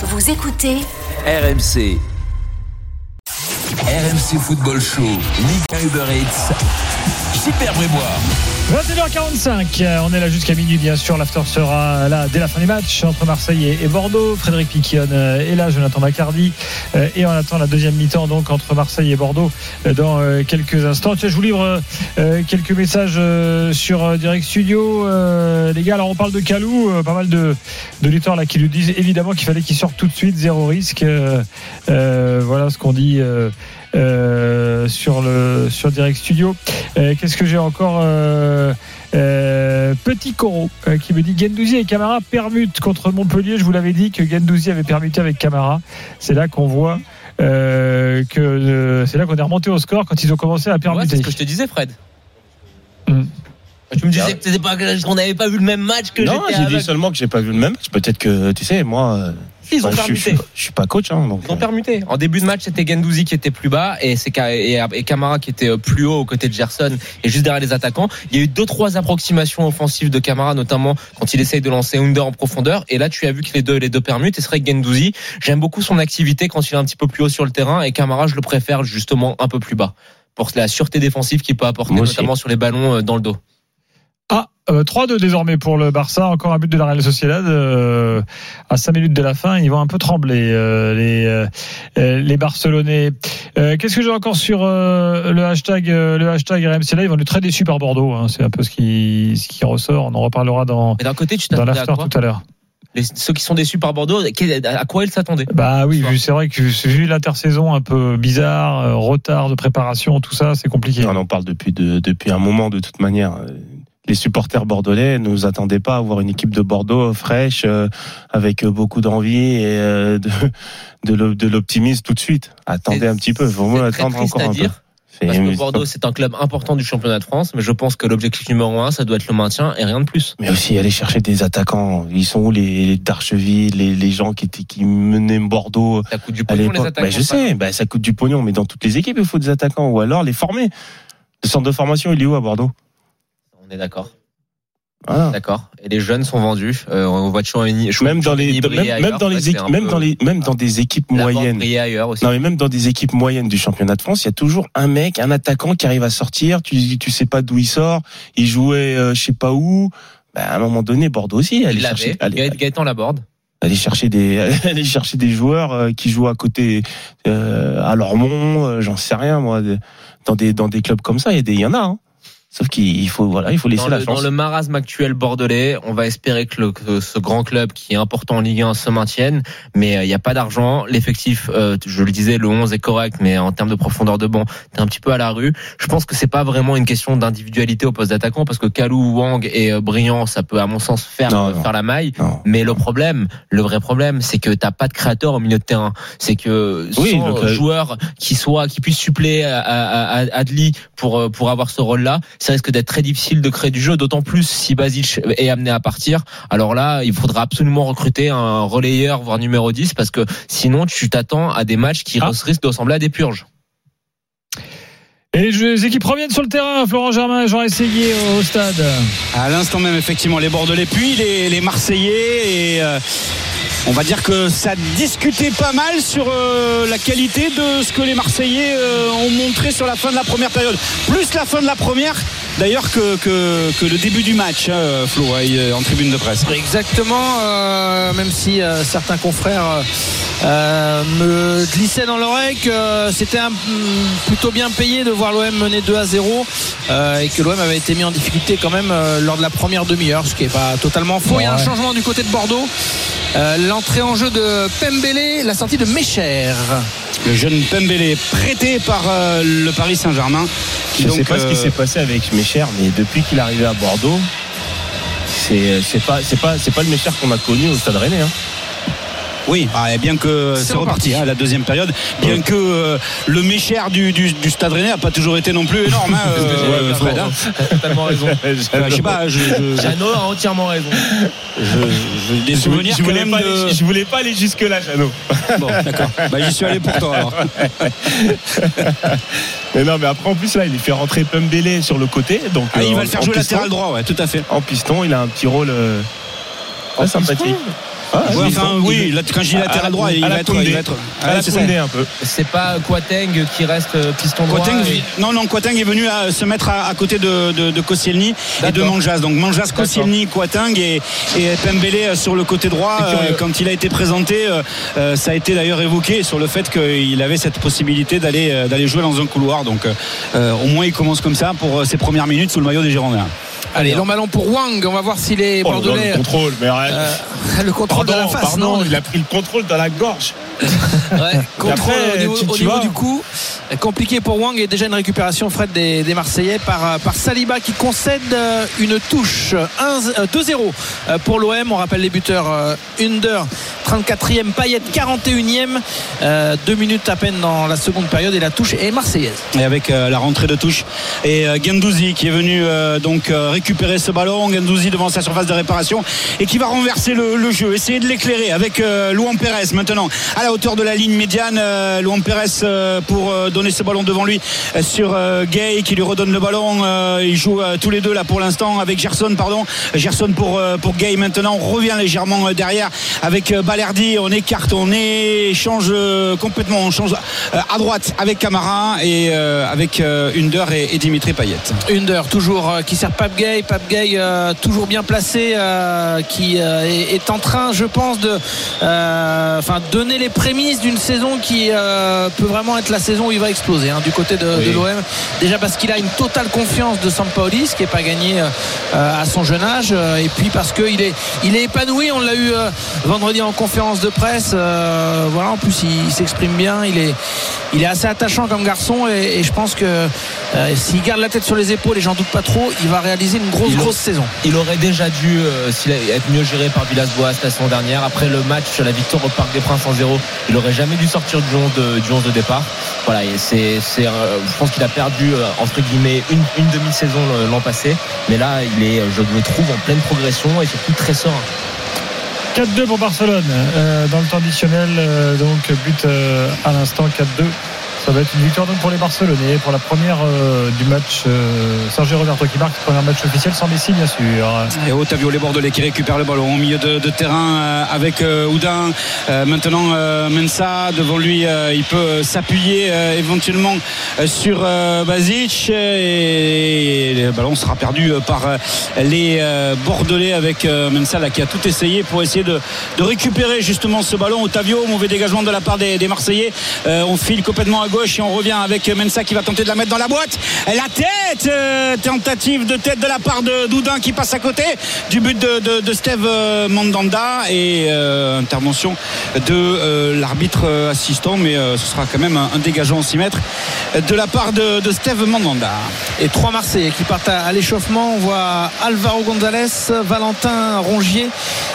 Vous écoutez RMC. RMC Football Show, Ligue Uber Eats. Super Brébois. 21h45, euh, on est là jusqu'à minuit bien sûr, l'after sera là dès la fin du match entre Marseille et Bordeaux, Frédéric Piquion euh, est là, Jonathan Macardy euh, et on attend la deuxième mi-temps donc entre Marseille et Bordeaux dans quelques instants. Je vous livre quelques messages sur Direct Studio les gars, alors on parle de Calou, pas mal de, de là qui nous disent évidemment qu'il fallait qu'il sorte tout de suite, zéro risque voilà ce qu'on dit euh, sur le sur Direct Studio. Euh, Qu'est-ce que j'ai encore euh, euh, Petit Coro euh, qui me dit Gendouzi et Camara permutent contre Montpellier. Je vous l'avais dit que Gendouzi avait permuté avec Camara. C'est là qu'on voit euh, que euh, c'est là qu'on est remonté au score quand ils ont commencé à Ouais, permuter. c'est ce que je te disais, Fred. Hmm. Tu me disais que c'était pas qu'on n'avait pas vu le même match que Non, j'ai dit seulement que j'ai pas vu le même match. Peut-être que, tu sais, moi, euh, Ils ont je, permuté. pas- je suis pas coach. Hein, donc, Ils ont permuté. En début de match, c'était Gendouzi qui était plus bas et c'est et Camara qui était euh, plus haut aux côtés de Gerson et juste derrière les attaquants. Il y a eu deux trois approximations offensives de Camara, notamment quand il essaye de lancer Under en profondeur. Et là, tu as vu que les deux les deux permutent. Et c'est vrai que Gendouzi, j'aime beaucoup son activité quand il est un petit peu plus haut sur le terrain et Camara, je le préfère justement un peu plus bas pour la sûreté défensive qu'il peut apporter, notamment sur les ballons euh, dans le dos. Ah, euh, 3-2 désormais pour le Barça. Encore un but de la Real Sociedad euh, à 5 minutes de la fin. Ils vont un peu trembler euh, les euh, euh, les Barcelonais. Euh, Qu'est-ce que j'ai encore sur euh, le hashtag euh, le hashtag RMC Live? On est très déçus par Bordeaux. hein. C'est un peu ce qui ce qui ressort. On en reparlera dans Mais d'un côté, tu dans l'after tout à l'heure. Les- Ceux qui sont déçus par Bordeaux, à quoi ils s'attendaient? Bah oui, c'est vrai que vu l'intersaison un peu bizarre, euh, retard de préparation, tout ça, c'est compliqué. on en parle depuis, de, depuis un moment, de toute manière. Les supporters bordelais ne nous attendaient pas à voir une équipe de Bordeaux fraîche, euh, avec beaucoup d'envie et euh, de, de l'o- de l'optimisme tout de suite. Attendez un petit peu, il moins très attendre encore un peu. Parce que Bordeaux, c'est un club important du championnat de France, mais je pense que l'objectif numéro un, ça doit être le maintien et rien de plus. Mais aussi aller chercher des attaquants. Ils sont où les, les Darcheville, les, les gens qui, étaient- qui menaient Bordeaux Ça coûte du à pognon les l'époque? attaquants. bah, Je sais, bah, ça coûte du pognon, mais dans toutes les équipes, il faut des attaquants. Ou alors les former. Le centre de formation, il est où à Bordeaux? On est d'accord. Voilà. D'accord. Et les jeunes sont vendus. Euh, on voit Chouameni. Même dans les, même, dans les équipes, même dans les, même dans des équipes moyennes. ailleurs aussi. Non, mais même dans des équipes moyennes du championnat de France, il y a toujours un mec, un attaquant qui arrive à sortir. Tu, tu sais pas d'où il sort. Il jouait, euh, je sais pas où. Bah, à un moment donné, Bordeaux aussi, aller Il chercher, Gaëtan Laborde. aller chercher des, aller chercher des joueurs euh, qui jouent à côté, euh, à Lormont, euh, j'en sais rien, moi, dans des, dans des clubs comme ça, il y a des, il y en a, hein. Sauf qu'il faut, voilà, il faut laisser Dans la le, chance. dans le marasme actuel bordelais, on va espérer que, le- que ce grand club qui est important en Ligue 1 se maintienne, mais euh, il n'y a pas d'argent. L'effectif, euh, je le disais, le 11 est correct, mais en termes de profondeur de banc, t'es un petit peu à la rue. Je pense que c'est pas vraiment une question d'individualité au poste d'attaquant, parce que Kalou, Wang et euh, Briand, ça peut à mon sens faire, Non, euh, non. faire la maille. Non. Mais le problème, le vrai problème, c'est que t'as pas de créateur au milieu de terrain. C'est que Oui, sans cré- joueur qui soit, qui puisse suppléer à, à, à Adli pour euh, pour avoir ce rôle-là, ça risque d'être très difficile de créer du jeu. D'autant plus si Basic est amené à partir. Alors là, il faudra absolument recruter un relayeur, voire numéro 10, parce que sinon tu t'attends à des matchs qui Ah. risquent de ressembler à des purges. Et les équipes reviennent sur le terrain. Florent Germain, Jean Essayé au stade. À l'instant même, effectivement, les Bordelais, puis les, les Marseillais. Et euh, on va dire que ça discutait pas mal sur euh, la qualité de ce que les Marseillais euh, ont montré sur la fin de la première période. Plus la fin de la première, d'ailleurs, que, que, que le début du match, hein, Flo, hein, en tribune de presse. Exactement, euh, même si euh, certains confrères euh, me glissaient dans l'oreille que c'était un- plutôt bien payé de voir l'OM mener 2 à 0 euh, et que l'OM avait été mis en difficulté quand même lors de la première demi-heure, ce qui n'est pas totalement faux. Il y a un Ouais. changement du côté de Bordeaux. Euh, L'entrée en jeu de Pembele, la sortie de Mécher. Le jeune Pembele, prêté par euh, le Paris Saint-Germain. qui Je donc, sais pas ce euh, qui s'est passé avec Mécher, mais depuis qu'il est arrivé à Bordeaux, c'est pas pas le Mécher qu'on a connu au Stade Rennais. Hein. Oui, ah, et bien que c'est reparti, hein, la deuxième période. Bien que euh, le méchère du, du, du Stade Rennais n'a pas toujours été non plus énorme, hein, euh, Ouais, Fred, hein. T'as totalement raison. Enfin, je sais pas, je, je, Jeannot a entièrement raison. je- je- des Je, souvenirs je quand voulais pas de... aller, je voulais pas aller jusque là, Jeannot. Bon, d'accord. Bah, j'y suis allé pour toi alors. Mais non, mais après en plus là, il fait rentrer Pembele sur le côté, donc Ah, il euh, va le faire en jouer piston. latéral droit, ouais, tout à fait. En piston, il a un petit rôle euh, sympathique. Ah, Ouais, enfin, oui, là, quand je dis à latéral la- droit, il va être. Il va être À ouais, la c'est ça. Koundé, un peu. C'est pas Quateng qui reste euh, piston droit. Quateng, et- non, non, Quateng est venu à se mettre à, à côté de, de, de Koscielny et de. Manjas. Donc Manjas, Koscielny, Quateng et, et Pembele euh, sur le côté droit. Euh, quand il a été présenté, euh, ça a été d'ailleurs évoqué sur le fait qu'il avait cette possibilité d'aller euh, d'aller jouer dans un couloir. Donc euh, au moins il commence comme ça pour ses premières minutes sous le maillot des Girondins. Allez, long ballon pour Wang. On va voir si les Oh là, Bordelais. le contrôle, mais arrête. euh, le contrôle Pardon, de la face, pardon, non il a pris le contrôle dans la gorge. Ouais, contrôle après, au niveau, tu- au tu niveau vois. du coup. Compliqué pour Wang et déjà une récupération Fred des, des Marseillais par, euh, Saliba qui concède euh, une touche 1, euh, 2-0 euh, pour l'OM. On rappelle les buteurs Under 34e, Payet 41e. euh, deux minutes à peine dans la seconde période et la touche est marseillaise. et avec la rentrée de touche et Gendouzi qui est venu donc récupérer ce ballon Gendouzi devant sa surface de réparation et qui va renverser le, le jeu essayer de l'éclairer avec Luan Pérez maintenant à la hauteur de la ligne médiane Luan Pérez pour donner ce ballon devant lui euh, sur euh, Gay qui lui redonne le ballon euh, ils jouent tous les deux là pour l'instant avec Gerson pardon. Gerson pour, pour Gay maintenant. On revient légèrement derrière avec Balerdi. On écarte on échange complètement. On change à droite avec Camara et avec euh, Under et, Dimitri Payet. Under toujours qui sert Pape Gay. Pape Gay toujours bien placé qui est, en train je pense de enfin donner les prémices d'une saison qui peut vraiment être la saison où il va exploser hein, du côté de, Oui. de l'OM déjà parce qu'il a une totale confiance de Sampaoli ce qui n'est pas gagné euh, à son jeune âge euh, et puis parce qu'il est, il est épanoui on l'a eu euh, vendredi en conférence de presse euh, voilà en plus il, il s'exprime bien il est, il est assez attachant comme garçon et, et je pense que s'il garde la tête sur les épaules et j'en doute pas trop il va réaliser une grosse Il- grosse saison Il aurait déjà dû s'il être mieux géré par Villas-Boas la saison dernière. Après le match, la victoire au Parc des Princes en 0 il aurait jamais dû sortir du 11 de, du 11 de départ. Voilà, et c'est, euh, je pense qu'il a perdu euh, entre guillemets une, demi-saison euh, l'an passé, mais là il est, je le trouve en pleine progression et surtout très serein. 4-2 pour Barcelone euh, dans le temps additionnel. euh, donc but euh, à l'instant 4-2. Ça va être une victoire donc pour les Barcelonais pour la première euh, du match. Euh, Sergio Roberto qui marque premier match officiel sans Messi bien sûr. Et Otavio Les Bordelais qui récupère le ballon au milieu de, terrain euh, avec euh, Oudin. Euh, maintenant Mensa devant lui, il peut s'appuyer éventuellement sur Bazic et, le ballon sera perdu par les Bordelais avec Mensa qui a tout essayé pour essayer de, récupérer justement ce ballon. Otavio, mauvais dégagement de la part des, Marseillais. On file complètement à gauche et on revient avec Mensa qui va tenter de la mettre dans la boîte. La tête, euh, tentative de tête de la part de Doudin qui passe à côté du but de, Steve euh, Mandanda et euh, intervention de l'arbitre assistant, mais ce sera quand même un, un dégageant en 6 mètres de la part de, Steve Mandanda. et trois Marseillais qui partent à, à l'échauffement on voit Alvaro González Valentin Rongier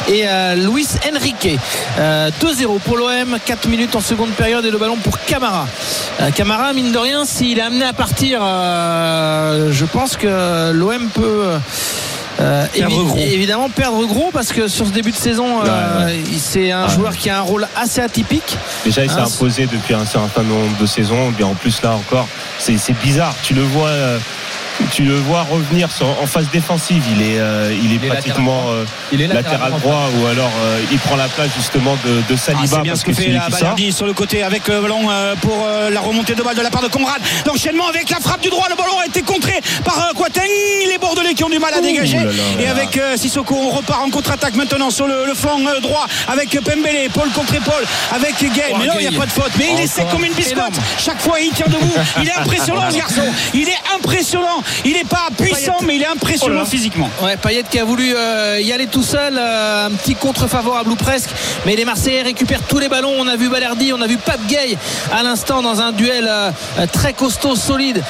et Luis Enrique Euh, 2-0 pour l'OM 4 minutes en seconde période et le ballon pour Camara Camara mine de rien s'il est amené à partir euh, je pense que l'OM peut euh, Perdre évi- gros. évidemment perdre gros parce que sur ce début de saison euh, c'est un Ouais. joueur qui a un rôle assez atypique Déjà, il s'est Ah, imposé depuis un certain nombre de saisons. Bien en plus, là encore, c'est bizarre. Tu le vois. Tu le vois revenir sur- en phase défensive. Il est, euh, il est Il est pratiquement euh, Il est latéral droit ou alors euh, il prend la place justement de, de Ah, Saliba c'est bien parce ce que fait la. Balerdi sur le côté avec le ballon euh, pour euh, la remontée de balle de la part de Conrad. L'enchaînement avec la frappe du droit, le ballon a été contré par euh, Quateng. Les Bordelais qui ont du mal à dégager. là là là Et avec euh, Sissoko, on repart en contre-attaque maintenant sur le, le flanc euh, droit avec Pembele, Paul contre Paul avec Gay. Oh, Mais non, il n'y a pas de faute. Mais il est sec Encore. comme une biscotte. Énorme. Chaque fois, il tient debout. Il est impressionnant, ce garçon. Il est impressionnant. Il n'est pas puissant, mais il est impressionnant Oh physiquement. Ouais, Payet qui a voulu euh, y aller tout seul, euh, un petit contre favorable ou presque, mais les Marseillais récupèrent tous les ballons. On a vu Balerdi, on a vu Pape Gay à l'instant dans un duel euh, très costaud, solide,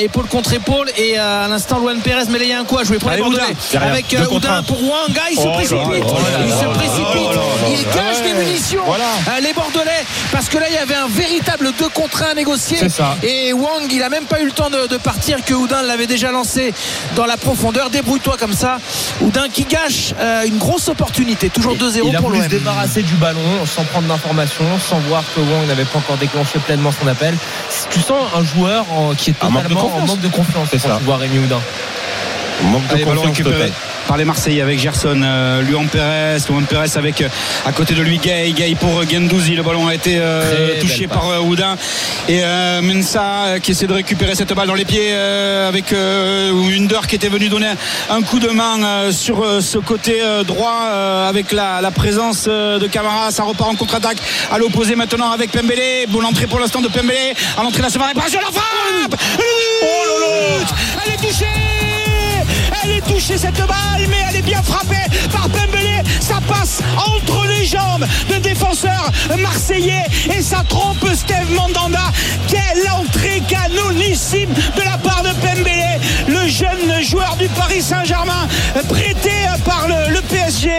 épaule contre épaule, et à l'instant Luan Pérez, mais là il y a un coup à jouer pour les Bordelais. Oudin. Avec Oudin pour Wanga, il se Oh précipite, il se précipite, il gâche des munitions. Voilà. Les Bordelais, parce que là il y avait un véritable 2 contre 1 négocié. Et Wang, il a même pas eu le temps de, de partir que Houdin l'avait déjà lancé dans la profondeur. Débrouille-toi comme ça. Houdin qui gâche euh, une grosse opportunité. Toujours 2-0 Il a pour voulu l'OM. se débarrasser du ballon sans prendre d'informations, sans voir que Wang n'avait pas encore déclenché pleinement son appel. Tu sens un joueur en- qui est Un manque de totalement en confiance. manque de confiance C'est ça. tu vois Rémi Houdin. Manque de Allez, confiance. Par les Marseillais avec Gerson, euh, Luan Perez, Luan Perez avec euh, à côté de lui Gay, Gay pour Gendouzi. Le ballon a été euh, touché par euh, Oudin et euh, Mensa euh, qui essaie de récupérer cette balle dans les pieds euh, avec euh, Under qui était venu donner un coup de main euh, sur euh, ce côté euh, droit euh, avec la, la présence euh, de Camara. Ça repart en contre-attaque à l'opposé maintenant avec Pembele. Bonne entrée pour l'instant de Pembele. À l'entrée de la seconde réparation, la frappe but Elle est touchée elle est touchée cette balle, mais elle est bien frappée par Pembele. Ça passe entre les jambes de défenseurs marseillais et ça trompe Steve Mandanda. Quelle entrée canonissime de la part de Pembele, le jeune joueur du Paris Saint-Germain, prêté par le, le PSG.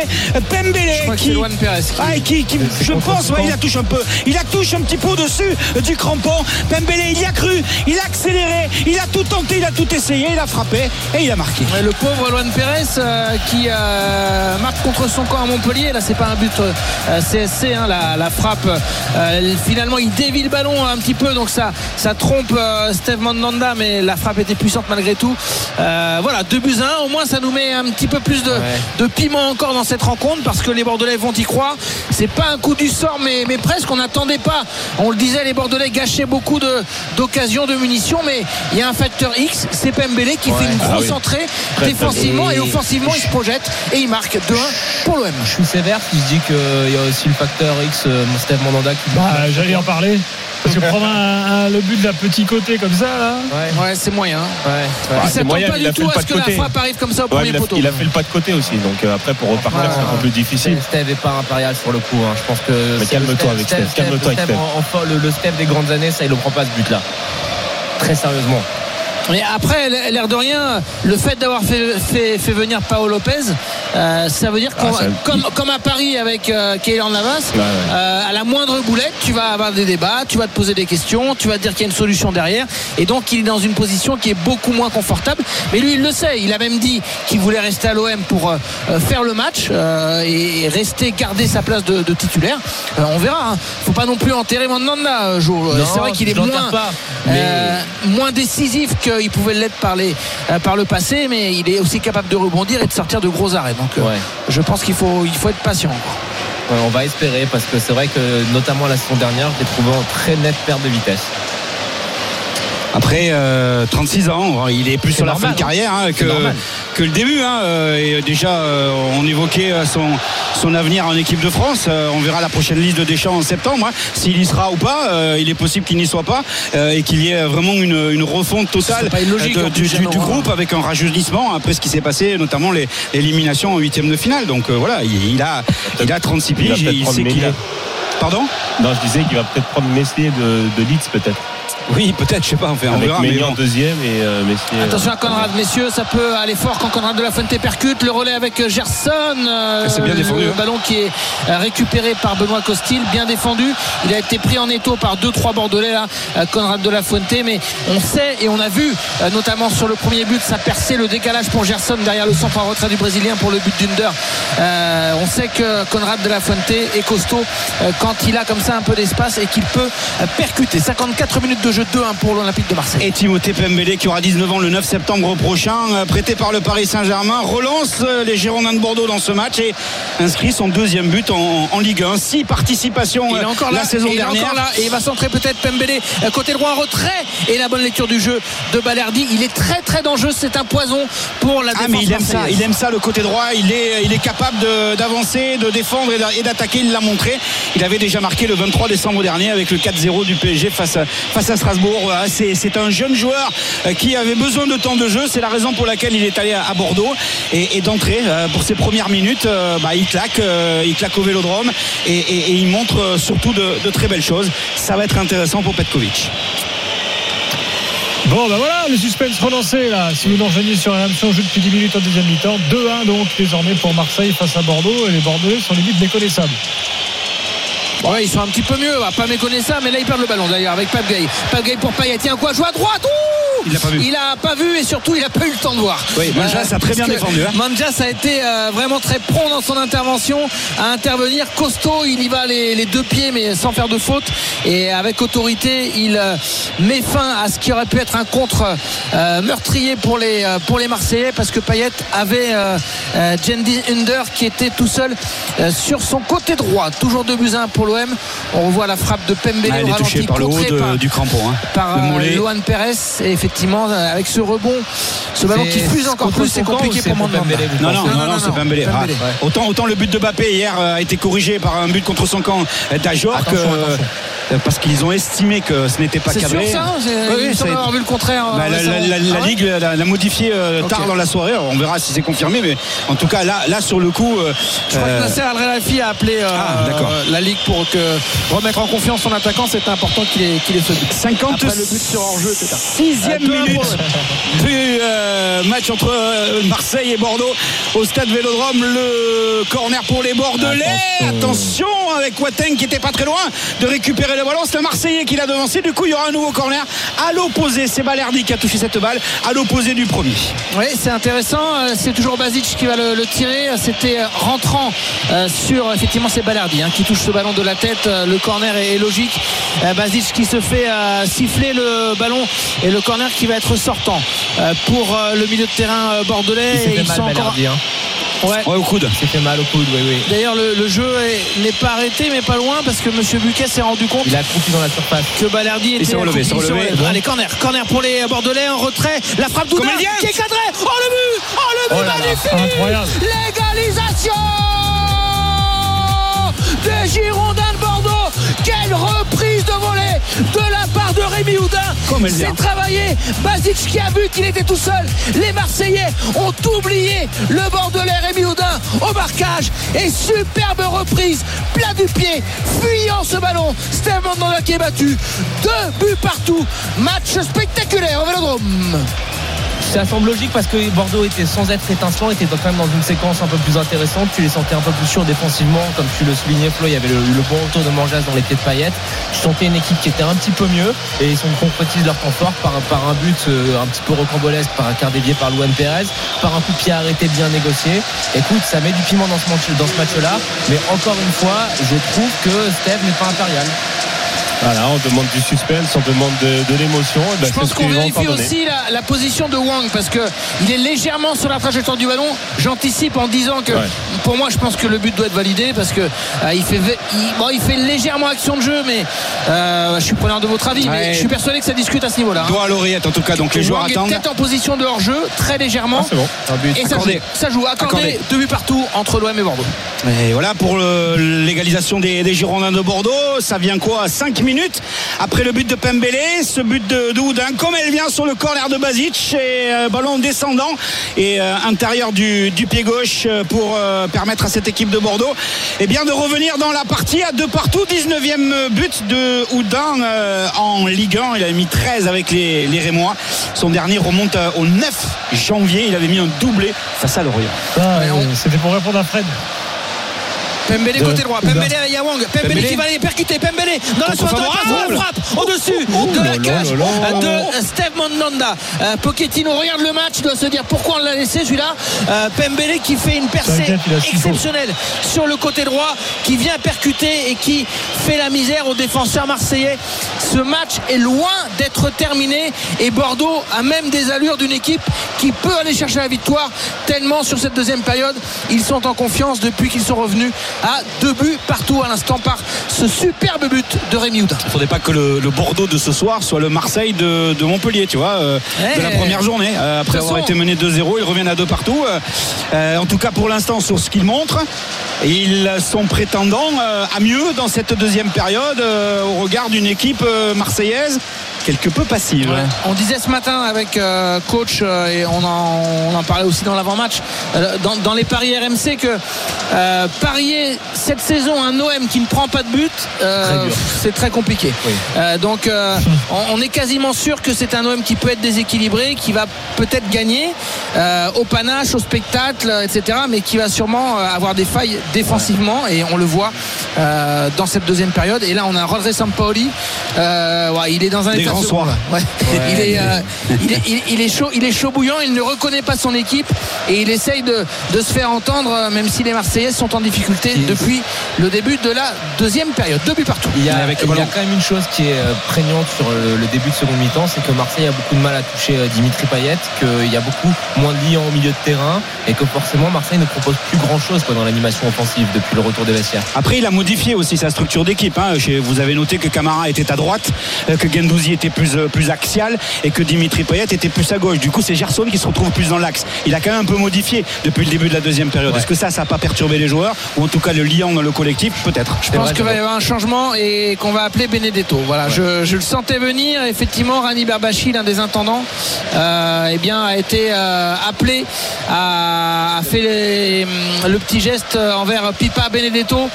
Pembele Je crois que c'est qui, ah, je pense, ouais, il la touche un peu. Il la touche un petit peu au-dessus du crampon. Pembele, il y a cru, il a accéléré, il a tout tenté, il a tout essayé, il a frappé et il a marqué. Ouais, le pauvre Luan Pérez euh, qui euh, marque contre son camp à Montpellier. Là, c'est pas un but euh, CSC, hein, la, la frappe. Euh, finalement, il dévie le ballon un petit peu, donc ça, ça trompe Steve Mandanda, mais la frappe était puissante malgré tout. Voilà, 2 buts à 1. Au moins, ça nous met un petit peu plus de, de piment encore dans cette rencontre parce que les Bordelais vont y croire. C'est pas un coup du sort, mais, mais presque. On n'attendait pas. On le disait, les Bordelais gâchaient beaucoup d'occasions, de, munitions, mais il y a un facteur X, c'est Pembele qui fait une Ah grosse oui. entrée défensivement et offensivement il se projette et il marque 2-1 pour l'OM. Je suis sévère si je dis qu'il y a aussi le facteur X, euh, Steve Mandanda qui. Bah, J'allais en parler. Parce que prendre un- un- le but d'un petit côté comme ça, là. Ouais, Ouais, c'est moyen. ouais, ouais. il c'est s'attend moyen, pas il du a fait tout le à pas ce de que la côté. frappe arrive comme ça au Ouais, premier il, a, poteau. il a fait le pas de côté aussi, donc euh, après pour repartir, c'est un peu plus difficile. Steve est pas impérial sur le coup. hein. Je pense que. Mais calme-toi avec Steve, calme-toi avec Steve, le, le Steve des grandes années, ça, il ne prend pas ce but-là. Très sérieusement. Mais après, l'air de rien, le fait d'avoir fait, fait, fait venir Paolo Lopez, euh, ça veut dire qu'on- Ah, ça- comme, comme à Paris avec euh, Keylor Navas, Ouais, ouais. euh, à la moindre boulette, tu vas avoir des débats, tu vas te poser des questions, tu vas te dire qu'il y a une solution derrière. Et donc, il est dans une position qui est beaucoup moins confortable. Mais lui, il le sait. Il a même dit qu'il voulait rester à l'OM pour euh, faire le match et rester, garder sa place de, de titulaire. On verra. Hein. Faut pas non plus enterrer Mandanda, Jo. Non, C'est vrai qu'il est moins, pas, mais- moins décisif qu'il pouvait l'être par, les, euh, par le passé, mais il est aussi capable de rebondir et de sortir de gros arrêts. Donc, euh, Ouais. je pense qu'il faut, il faut être patient. On va espérer parce que c'est vrai que notamment la saison dernière, je l'ai trouvé en très nette perte de vitesse. Après euh, 36 ans, il est plus sur la fin de carrière hein, que, que le début. hein. Euh, Et déjà, euh, on évoquait euh, son, son avenir en équipe de France. Euh, On verra la prochaine liste de Deschamps en septembre. hein. S'il y sera ou pas, euh, il est possible qu'il n'y soit pas euh, et qu'il y ait vraiment une, une refonte totale de- du, hein. groupe avec un rajeunissement après ce qui s'est passé, notamment les- l'élimination en huitième de finale. Donc euh, voilà, il, il a, il a 36 Il va piges et il sait qu'il a. Meslier. Pardon? Non, je disais qu'il va peut-être prendre Messier de, de Leeds peut-être. Oui, peut-être, je sais pas. Enfin, on Avec verra. mais bon. en deuxième et euh, Messier. euh, Attention à Conrad, messieurs, ça peut aller fort quand Conrad de la Fuente percute. Le relais avec Gerson. euh, C'est bien défendu, Le hein. ballon qui est euh, récupéré par Benoît Costil, bien défendu. Il a été pris en étau par 2-3 Bordelais, là, Conrad de la Fuente. Mais on sait et on a vu, notamment sur le premier but, ça percé le décalage pour Gerson derrière le centre en retrait du Brésilien pour le but d'Under. Euh, on sait que Conrad de la Fuente est costaud quand il a comme ça un peu d'espace et qu'il peut percuter. 54 minutes de jeu 2-1 pour l'Olympique de Marseille. Et Timothée Pembele qui aura 19 ans le 9 septembre prochain, euh, prêté par le Paris Saint-Germain, relance euh, les Girondins de Bordeaux dans ce match et inscrit son deuxième but en, en Ligue 1. Six participations Il est euh, encore là, la saison et il est dernière. encore là et il va centrer peut-être Pembele côté droit en retrait et la bonne lecture du jeu de Balerdi. Il est très très dangereux, c'est un poison pour la Ah défense. mais il aime ça, il aime ça le côté droit, il est, il est capable d'avancer, de, défendre et d'attaquer, il l'a montré. Il avait déjà marqué le 23 décembre dernier avec le 4-0 du PSG face à, face à Strasbourg. Voilà, c'est, un jeune joueur euh, qui avait besoin de temps de jeu, c'est la raison pour laquelle il est allé à, à Bordeaux et, et d'entrée euh, pour ses premières minutes, euh, bah, il claque, euh, il claque au Vélodrome et, et- il montre euh, surtout de, très belles choses. Ça va être intéressant pour Petkovic. Bon, ben voilà, le suspense relancé là. Si vous nous sur la on joue depuis 10 minutes en deuxième mi-temps. 2-1 donc désormais pour Marseille face à Bordeaux. Et les Bordelais sont limite méconnaissables. Ouais, ils sont un petit peu mieux, pas méconnaître ça, mais là ils perdent le ballon d'ailleurs avec Pape Gay. Gay pour Payet, tiens quoi, joue à droite. Il l'a pas vu. Il a pas vu et surtout il a pas eu le temps de voir. Oui, Manjas a très bien défendu, hein. Manjas a été euh, vraiment très prompt dans son intervention à intervenir costaud. Il y va les, les deux pieds mais sans faire de faute et avec autorité il euh, met fin à ce qui aurait pu être un contre euh, meurtrier pour les euh, pour les Marseillais parce que Payet avait euh, euh, Jendi Under qui était tout seul euh, sur son côté droit. Toujours 2 buts à 1 pour l'OM. On revoit la frappe de Pembele Ah, au ralenti, par le haut contré de- par- du crampon. hein. par euh, et effectivement euh, avec ce rebond ce ballon qui fuse encore plus c'est compliqué pour Mandanda Non, non, non, Non, non, non, c'est. Pembele. Ah, Pembele. autant, autant le but de Mbappé hier euh, a été corrigé par un but contre son camp d'Ajor euh, parce qu'ils ont estimé que ce n'était pas c'est sûr cadré. ça hein, c'est- Oui, avoir vu le contraire euh, Bah, la, récemment. la- la- la Ah Ligue l'a, l'a modifié euh, tard dans la soirée. Alors, on verra si c'est confirmé, mais en tout cas là, là sur le coup, euh, je crois euh, que Nasser Al a appelé euh, Ah, la Ligue pour que remettre en confiance son attaquant c'est important qu'il ait, qu'il ait ce but 50 Après le but sur hors-jeu. Sixième Euh, minute du euh, match entre euh, Marseille et Bordeaux au stade Vélodrome. Le corner pour les Bordelais. Attention, avec Watten qui était pas très loin de récupérer le ballon. C'est un Marseillais qui l'a devancé. Du coup, il y aura un nouveau corner à l'opposé. C'est Balerdi qui a touché cette balle à l'opposé du premier. Oui, c'est intéressant. Euh, C'est toujours Basic qui va le, le tirer. C'était euh, rentrant euh, sur effectivement c'est Balardi hein, qui touche ce ballon de la tête. Euh, Le corner est, logique. Euh, Basic qui se fait euh, siffler le ballon et le corner qui va être sortant euh, pour euh, le milieu de terrain euh, bordelais. Il s'est Et fait ils mal, sont encore. Balerdi, hein. Ouais. Ouais, au coude. Il s'est fait mal au coude, oui, oui. D'ailleurs, le, le jeu est- n'est pas arrêté, mais pas loin, parce que M. Buquet s'est rendu compte Il a croupi dans la surface. que Balerdi était s'est relevé, s'est il se relevé. Allez, corner, corner pour les Bordelais en retrait. La frappe d'Oudin qui est cadrée. Oh le but Oh le but Oh là là, magnifique incroyable. L'égalisation des Girondins de Bordeaux. Quelle reprise de volée de la part de Rémi Houdin. C'est travaillé. Basic qui a vu qu'il était tout seul. Les Marseillais ont oublié le Bordelais Rémi Houdin au marquage. Et superbe reprise, plat du pied, fuyant ce ballon. Steve Mandanda qui est battu. Deux buts partout. Match spectaculaire au Vélodrome. Ça semble logique parce que Bordeaux était sans être étincelant, était quand même dans une séquence un peu plus intéressante. Tu les sentais un peu plus sûrs défensivement, comme tu le soulignais, Flo. Il y avait le, le bon retour de Manjas dans les pieds de Payet. Tu sentais une équipe qui était un petit peu mieux et ils sont concrétisent leur temps fort par, un but euh, un petit peu rocambolesque, par un quart dévié par Luan Perez, par un coup de pied arrêté bien négocié. Écoute, ça met du piment dans ce match-là, mais encore une fois, je trouve que Steve n'est pas impérial. Voilà, on demande du suspense, on demande de, de l'émotion. et ben, Je pense qu'on vérifie aussi la, la position de Wang parce que il est légèrement sur la trajectoire du ballon. J'anticipe en disant que Ouais. pour moi je pense que le but doit être validé parce que euh, il fait il, bon, il fait légèrement action de jeu mais euh, je suis preneur de votre avis mais je suis persuadé que ça discute à ce niveau-là. hein. Doigt à l'oreillette en tout cas. Donc les joueurs Wang est attendent. peut-être en position de hors-jeu très légèrement. Ah, c'est bon. Un but. Et ça Accordé. joue, ça joue accordé, Accordé. deux buts partout entre l'OM et Bordeaux. Et voilà pour l'égalisation des, des Girondins de Bordeaux. Ça vient quoi? 5 minutes après le but de Pembele, ce but de, de Houdin, comme elle vient sur le corner de Basic et euh, ballon descendant et euh, intérieur du, du pied gauche euh, pour euh, permettre à cette équipe de Bordeaux eh bien, de revenir dans la partie à deux partout. 19e but de Houdin euh, en Ligue 1. Il avait mis 13 avec les, les Rémois. Son dernier remonte au 9 janvier. Il avait mis un doublé face à Lorient. Ah, C'était pour répondre à Fred. Pembele De- côté droit. Pembele à Yawang, Pembele Pembele. qui va aller percuter, Pembele dans la surface de la frappe au-dessus de là la cage de Steve Mandanda. Euh, Pochettino regarde le match, doit se dire pourquoi on l'a laissé celui-là. Euh, Pembele qui fait une percée exceptionnelle sur le côté droit, qui vient percuter et qui fait la misère aux défenseurs marseillais. Ce match est loin d'être terminé et Bordeaux a même des allures d'une équipe qui peut aller chercher la victoire tellement sur cette deuxième période ils sont en confiance depuis qu'ils sont revenus à deux buts partout à l'instant par ce superbe but de Rémi Houdin. Il ne faudrait pas que le, le Bordeaux de ce soir soit le Marseille de, de Montpellier, tu vois, euh, de la première journée. Euh, après avoir façon- été mené 2-0, ils reviennent à deux partout. Euh, en tout cas, pour l'instant, sur ce qu'ils montrent, ils sont prétendants à mieux dans cette deuxième période au regard d'une équipe marseillaise quelque peu passive. On disait ce matin avec euh, coach euh, et on en, on en parlait aussi dans l'avant-match euh, dans, dans les paris RMC que euh, parier cette saison un OM qui ne prend pas de but euh, c'est très compliqué. Oui. Euh, donc euh, on, on est quasiment sûr que c'est un OM qui peut être déséquilibré, qui va peut-être gagner euh, au panache, au spectacle, etc. Mais qui va sûrement avoir des failles défensivement et on le voit euh, dans cette deuxième période. Et là on a Rodré Sampaoli, euh, ouais, il est dans un Dégradé. Ouais. Ouais, il, est, mais- euh, il, est, il- il est chaud, il est chaud bouillant. Il ne reconnaît pas son équipe et il essaye de, de se faire entendre, euh, même si les Marseillais sont en difficulté depuis le début de la deuxième période. Deux buts partout. Il y, a, Avec le il y a ballon. quand même une chose qui est euh, prégnante sur le, le début de seconde mi-temps, c'est que Marseille a beaucoup de mal à toucher euh, Dimitri Payet, qu'il y a beaucoup moins de liens au milieu de terrain et que forcément Marseille ne propose plus grand-chose quoi, dans l'animation offensive depuis le retour des vestiaires. Après, il a modifié aussi sa structure d'équipe. hein. Vous avez noté que Camara était à droite, que Gendouzi était plus, euh, plus axial et que Dimitri Payet était plus à gauche. Du coup, c'est Gerson qui se retrouve plus dans l'axe. Il a quand même un peu modifié depuis le début de la deuxième période. Ouais. Est-ce que ça, ça n'a pas perturbé les joueurs ou en tout cas le lien dans le collectif? Peut-être. Je pense qu'il va y avoir un changement et qu'on va appeler Benedetto. Voilà, je, je le sentais venir. Effectivement, Rani Berbachi, l'un des intendants, euh, eh bien, a été euh, appelé, a, a fait les- le petit geste envers Pipa Benedetto.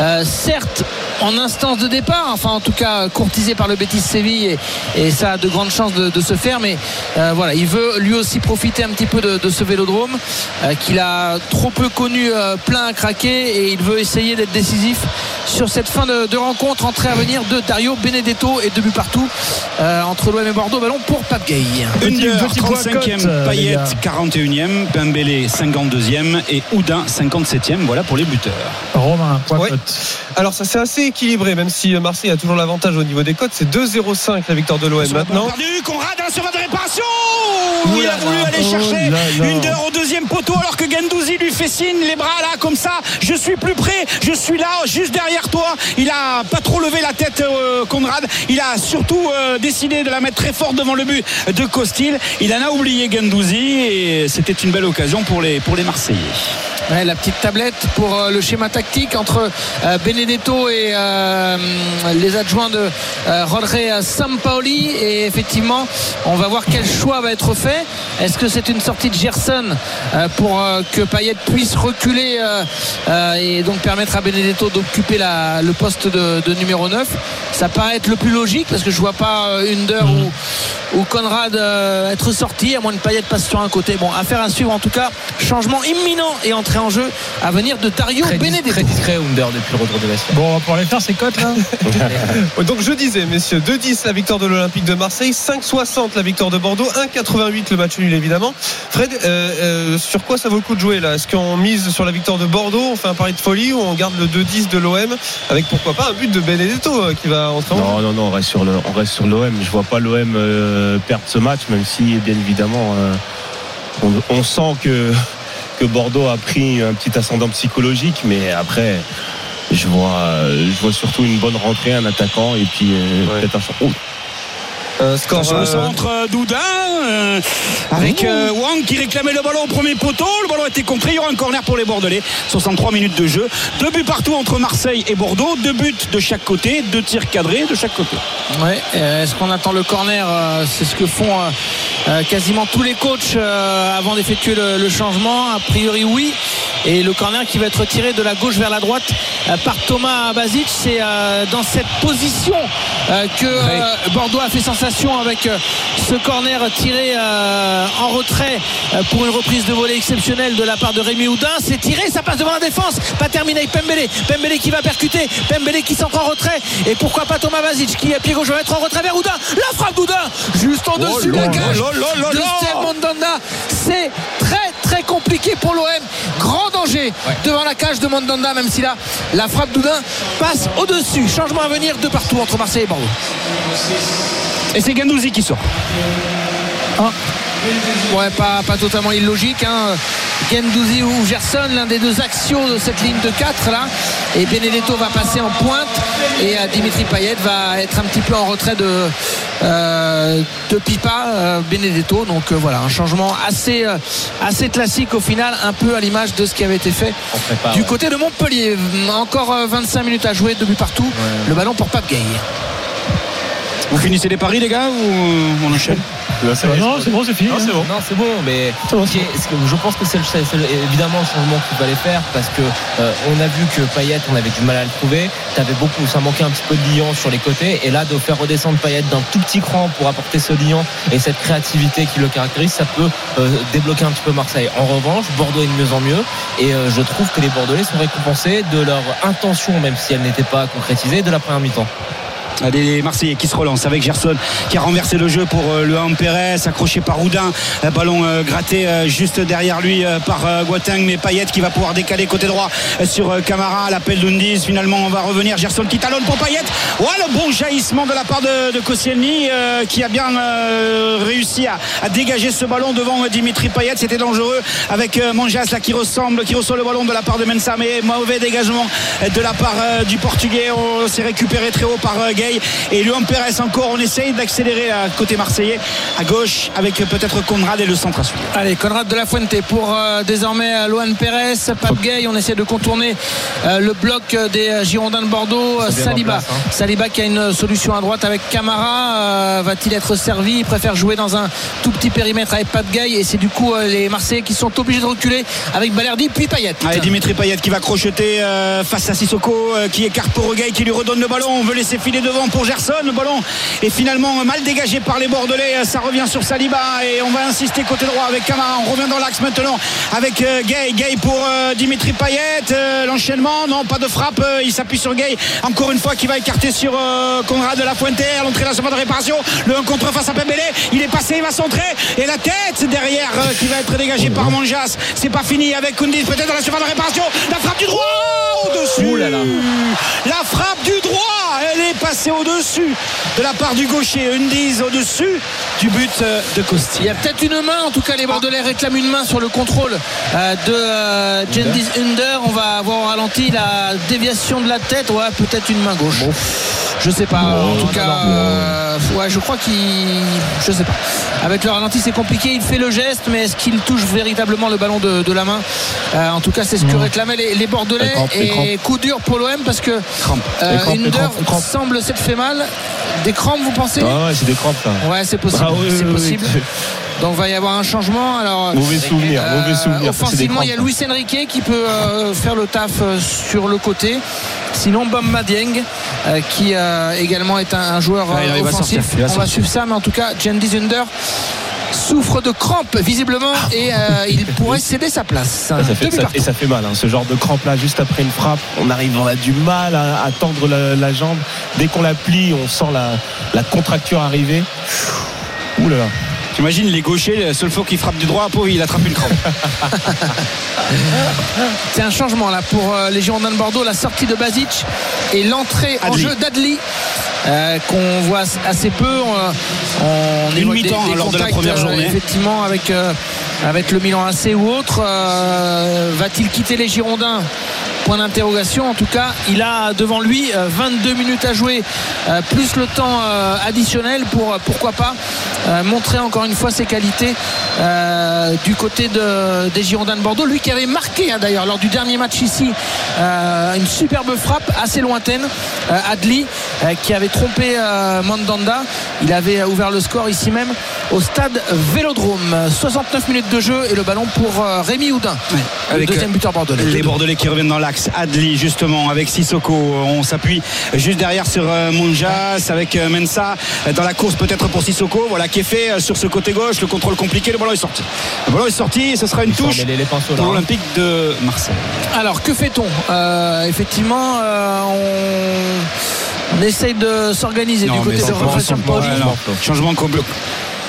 Euh, certes, en instance de départ, enfin en tout cas courtisé par le Betis Séville et, ça a de grandes chances de, se faire. Mais euh, voilà, il veut lui aussi profiter un petit peu de, de ce vélodrome euh, qu'il a trop peu connu euh, plein à craquer et il veut essayer d'être décisif sur cette fin de, de rencontre entrée à venir de Dario Benedetto et deux buts partout euh, entre l'OM et Bordeaux. Ballon pour Pape Gay. Une Petit- heure, petit point 35e, cote, euh, les Payet gars. 41e, Pembele 52e et Oudin 57e. Voilà pour les buteurs. Romain, point Ouais. cote. Alors ça c'est assez équilibré, même si Marseille a toujours l'avantage au niveau des cotes. C'est 2-0-5 la victoire de l'OM maintenant. perdu, Conrad hein, sur de réparation Ouh Il a voulu là, aller oh chercher là là. une dehors au deuxième poteau alors que Gendouzi lui fait signe, les bras là comme ça. Je suis plus près, je suis là, juste derrière toi. Il a pas trop levé la tête, euh, Conrad. Il a surtout euh, décidé de la mettre très fort devant le but de Costil. Il en a oublié Gendouzi et c'était une belle occasion pour les, pour les Marseillais. La petite tablette pour euh, le schéma tactique entre Benedetto et les adjoints de Rodré Sampaoli et effectivement on va voir quel choix va être fait est-ce que c'est une sortie de Gerson euh, pour euh, que Payet puisse reculer euh, euh, et donc permettre à Benedetto d'occuper la- le poste de, de numéro 9 ça paraît être le plus logique parce que je vois pas euh, une d'heure où, où Conrad euh, être sorti à moins que Payet passe sur un côté bon affaire à suivre en tout cas changement imminent et entrée en jeu à venir de Dario Très, Benedetto très discret Under depuis le retour vestiaires. Bon, on va pouvoir les faire ces cotes là. Ouais, Donc je disais, messieurs, 2-10 la victoire de l'Olympique de Marseille, 5-60 la victoire de Bordeaux, 1-88 le match nul évidemment. Fred, euh, euh, sur quoi ça vaut le coup de jouer là? Est-ce qu'on mise sur la victoire de Bordeaux, on fait un pari de folie ou on garde le 2-10 de l'OM avec pourquoi pas un but de Benedetto euh, qui va entrer en Non, non, non, on reste sur le, on reste sur l'OM. Je vois pas l'OM euh, perdre ce match, même si, bien évidemment, euh, on, on sent que, que Bordeaux a pris un petit ascendant psychologique, mais après, je vois, je vois surtout une bonne rentrée, un attaquant, et puis euh, Ouais. peut-être un champ. Oh, Un score. Attention, le euh, centre euh, d'Oudin euh, avec euh, Wang qui réclamait le ballon au premier poteau. Le ballon a été contré. Il y aura un corner pour les Bordelais. 63 minutes de jeu. Deux buts partout entre Marseille et Bordeaux. Deux buts de chaque côté. Deux tirs cadrés de chaque côté. Ouais, euh, Est-ce qu'on attend le corner euh, C'est ce que font euh, quasiment tous les coachs avant d'effectuer le, changement. A priori, oui. Et le corner qui va être tiré de la gauche vers la droite par Thomas Bazic. C'est dans cette position que Bordeaux a fait sensation avec ce corner tiré en retrait pour une reprise de volée exceptionnelle de la part de Rémi Houdin. C'est tiré, ça passe devant la défense. Pas terminé avec Pembele. Pembele qui va percuter. Pembele qui s'entre en retrait. Et pourquoi pas Thomas Bazic qui à pied gauche va mettre en retrait vers Houdin. La frappe d'Houdin juste en dessus de la cage de Steve Mandanda. C'est très très compliqué pour l'OM. Grand danger devant la cage de Mandanda, même si là la frappe d'Houdin passe au-dessus. Changement à venir de partout entre Marseille et Bordeaux. Et c'est Gandouzi qui sort. Ouais, pas, pas totalement illogique. Hein. Gendouzi ou Gerson, l'un des deux axiaux de cette ligne de 4 là. Et Benedetto va passer en pointe. Et euh, Dimitri Payet va être un petit peu en retrait de, euh, de Pipa euh, Benedetto. Donc euh, voilà, un changement assez, assez classique au final, un peu à l'image de ce qui avait été fait prépare. du ouais. côté de Montpellier. Encore euh, 25 minutes à jouer, deux buts partout. Le ballon pour Pape Gay. Vous finissez les paris, les gars, ou on enchaîne là, ça non, c'est bon, c'est fini. Non, c'est bon. Non, c'est bon, mais je pense que c'est le- c'est le- évidemment le changement qu'il fallait faire parce que euh, on a vu que Payet, on avait du mal à le trouver. T'avais beaucoup, ça manquait un petit peu de liant sur les côtés, et là de faire redescendre Payet d'un tout petit cran pour apporter ce liant et cette créativité qui le caractérise, ça peut euh, débloquer un petit peu Marseille. En revanche, Bordeaux est de mieux en mieux, et euh, je trouve que les Bordelais sont récompensés de leur intention, même si elle n'était pas concrétisée, de la première mi-temps. Les Marseillais qui se relancent avec Gerson qui a renversé le jeu pour euh, le Pérez, accroché par Houdin. Ballon euh, gratté euh, juste derrière lui par Guateng, mais Payet qui va pouvoir décaler côté droit sur Camara. L'appel d'Undis. Finalement, on va revenir. Gerson qui talonne pour Payet. Ouais, le bon jaillissement de la part de, de Koscielny qui a bien réussi à, dégager ce ballon devant Dimitri Payet. C'était dangereux avec Manjas là qui ressemble, qui reçoit le ballon de la part de Mensa, mais mauvais dégagement de la part du Portugais. On s'est récupéré très haut par Gay et Luan Pérez encore. On essaye d'accélérer à côté marseillais à gauche avec peut-être Conrad et le centre à suivre. Allez, Conrad de la Fuente pour euh, désormais euh, Luan Pérez, Pape Gay. On essaie de contourner euh, le bloc des Girondins de Bordeaux. Saliba. Hein. Saliba qui a une solution à droite avec Camara. Va-t-il être servi? Il préfère jouer dans un tout petit périmètre avec Pape Gay et c'est du coup les Marseillais qui sont obligés de reculer avec Balerdi puis Payet. Allez, Dimitri Payet qui va crocheter face à Sissoko qui écarte pour Gay qui lui redonne le ballon. On veut laisser filer devant pour Gerson. Le ballon est finalement mal dégagé par les Bordelais. Ça revient sur Saliba et on va insister côté droit avec Camara. On revient dans l'axe maintenant avec euh, Gay. Gay pour euh, Dimitri Payet. Euh, l'enchaînement, non, pas de frappe. Il s'appuie sur Gay. Encore une fois, qui va écarter sur Conrad de la Fuente à l'entrée de la de réparation. Le 1 contre face à Pembele. Il est passé, il va centrer. Et la tête derrière qui va être dégagée par Monjas. C'est pas fini avec Kundis peut-être dans la surface de réparation. La frappe du droit au-dessus. La frappe du droit, elle est passée au-dessus de la part du gaucher. Undiz au-dessus du but euh, de Costi. Il y a peut-être une main, en tout cas les Bordelais réclament une main sur le contrôle euh, de euh, Gendiz Under. On va avoir au ralenti la déviation de la tête. Ouais, peut-être une main gauche. Je sais pas. en tout cas, ouais, je crois qu'il. Je sais pas. Avec le ralenti, c'est compliqué. Il fait le geste, mais est-ce qu'il touche véritablement le ballon de, la main? En tout cas, c'est ce que réclamaient les, Bordelais. et coup dur pour l'OM parce que Under semble fait mal. Des crampes, vous pensez ah Ouais, c'est des crampes. Ouais, c'est possible. Ah c'est possible. Donc il va y avoir un changement. Alors, mauvais souvenir, euh, mauvais souvenir. Offensivement, il y a Luis Enrique qui peut euh, faire le taf euh, sur le côté. Sinon, Bom Madieng, qui également est un, joueur offensif. On va suivre ça, mais en tout cas, Jen Zunder souffre de crampes visiblement et il pourrait céder sa place. et ça fait mal, hein, ce genre de crampes là, juste après une frappe, on arrive, on a du mal à, tendre la, jambe. Dès qu'on la plie, on sent la, la contracture arriver. Ouh là là. T'imagines les gauchers, le seul fois qui frappe du droit, pauvre, il attrape une crampe. C'est un changement là pour euh, les Girondins de Bordeaux, la sortie de Basic et l'entrée en jeu d'Adli. Euh, qu'on voit assez peu en une mi-temps hein, lors de la première euh, journée. effectivement avec avec le Milan AC ou autre va-t-il quitter les Girondins? Point d'interrogation. En tout cas, il a devant lui 22 euh, minutes à jouer, euh, plus le temps euh, additionnel pour, pourquoi pas, montrer encore une fois ses qualités du côté de, des Girondins de Bordeaux. Lui qui avait marqué hein, d'ailleurs lors du dernier match ici une superbe frappe assez lointaine. Adli qui avait trompé Mandanda. Il avait ouvert le score ici même au stade Vélodrome. 69 minutes de jeu et le ballon pour Rémi Houdin, le deuxième buteur bordelais. Les Bordelais qui reviennent dans l'axe Adli justement avec Sissoko. On s'appuie juste derrière sur euh, Monjas avec euh, Mensa dans la course peut-être pour Sissoko. Voilà qui est fait euh, sur ce côté gauche. Le contrôle compliqué. Le ballon est sorti. Le ballon est sorti et ce sera une touche pour l'Olympique de Marseille. Alors que fait-on? Effectivement, on essaye de s'organiser du côté de Changement complet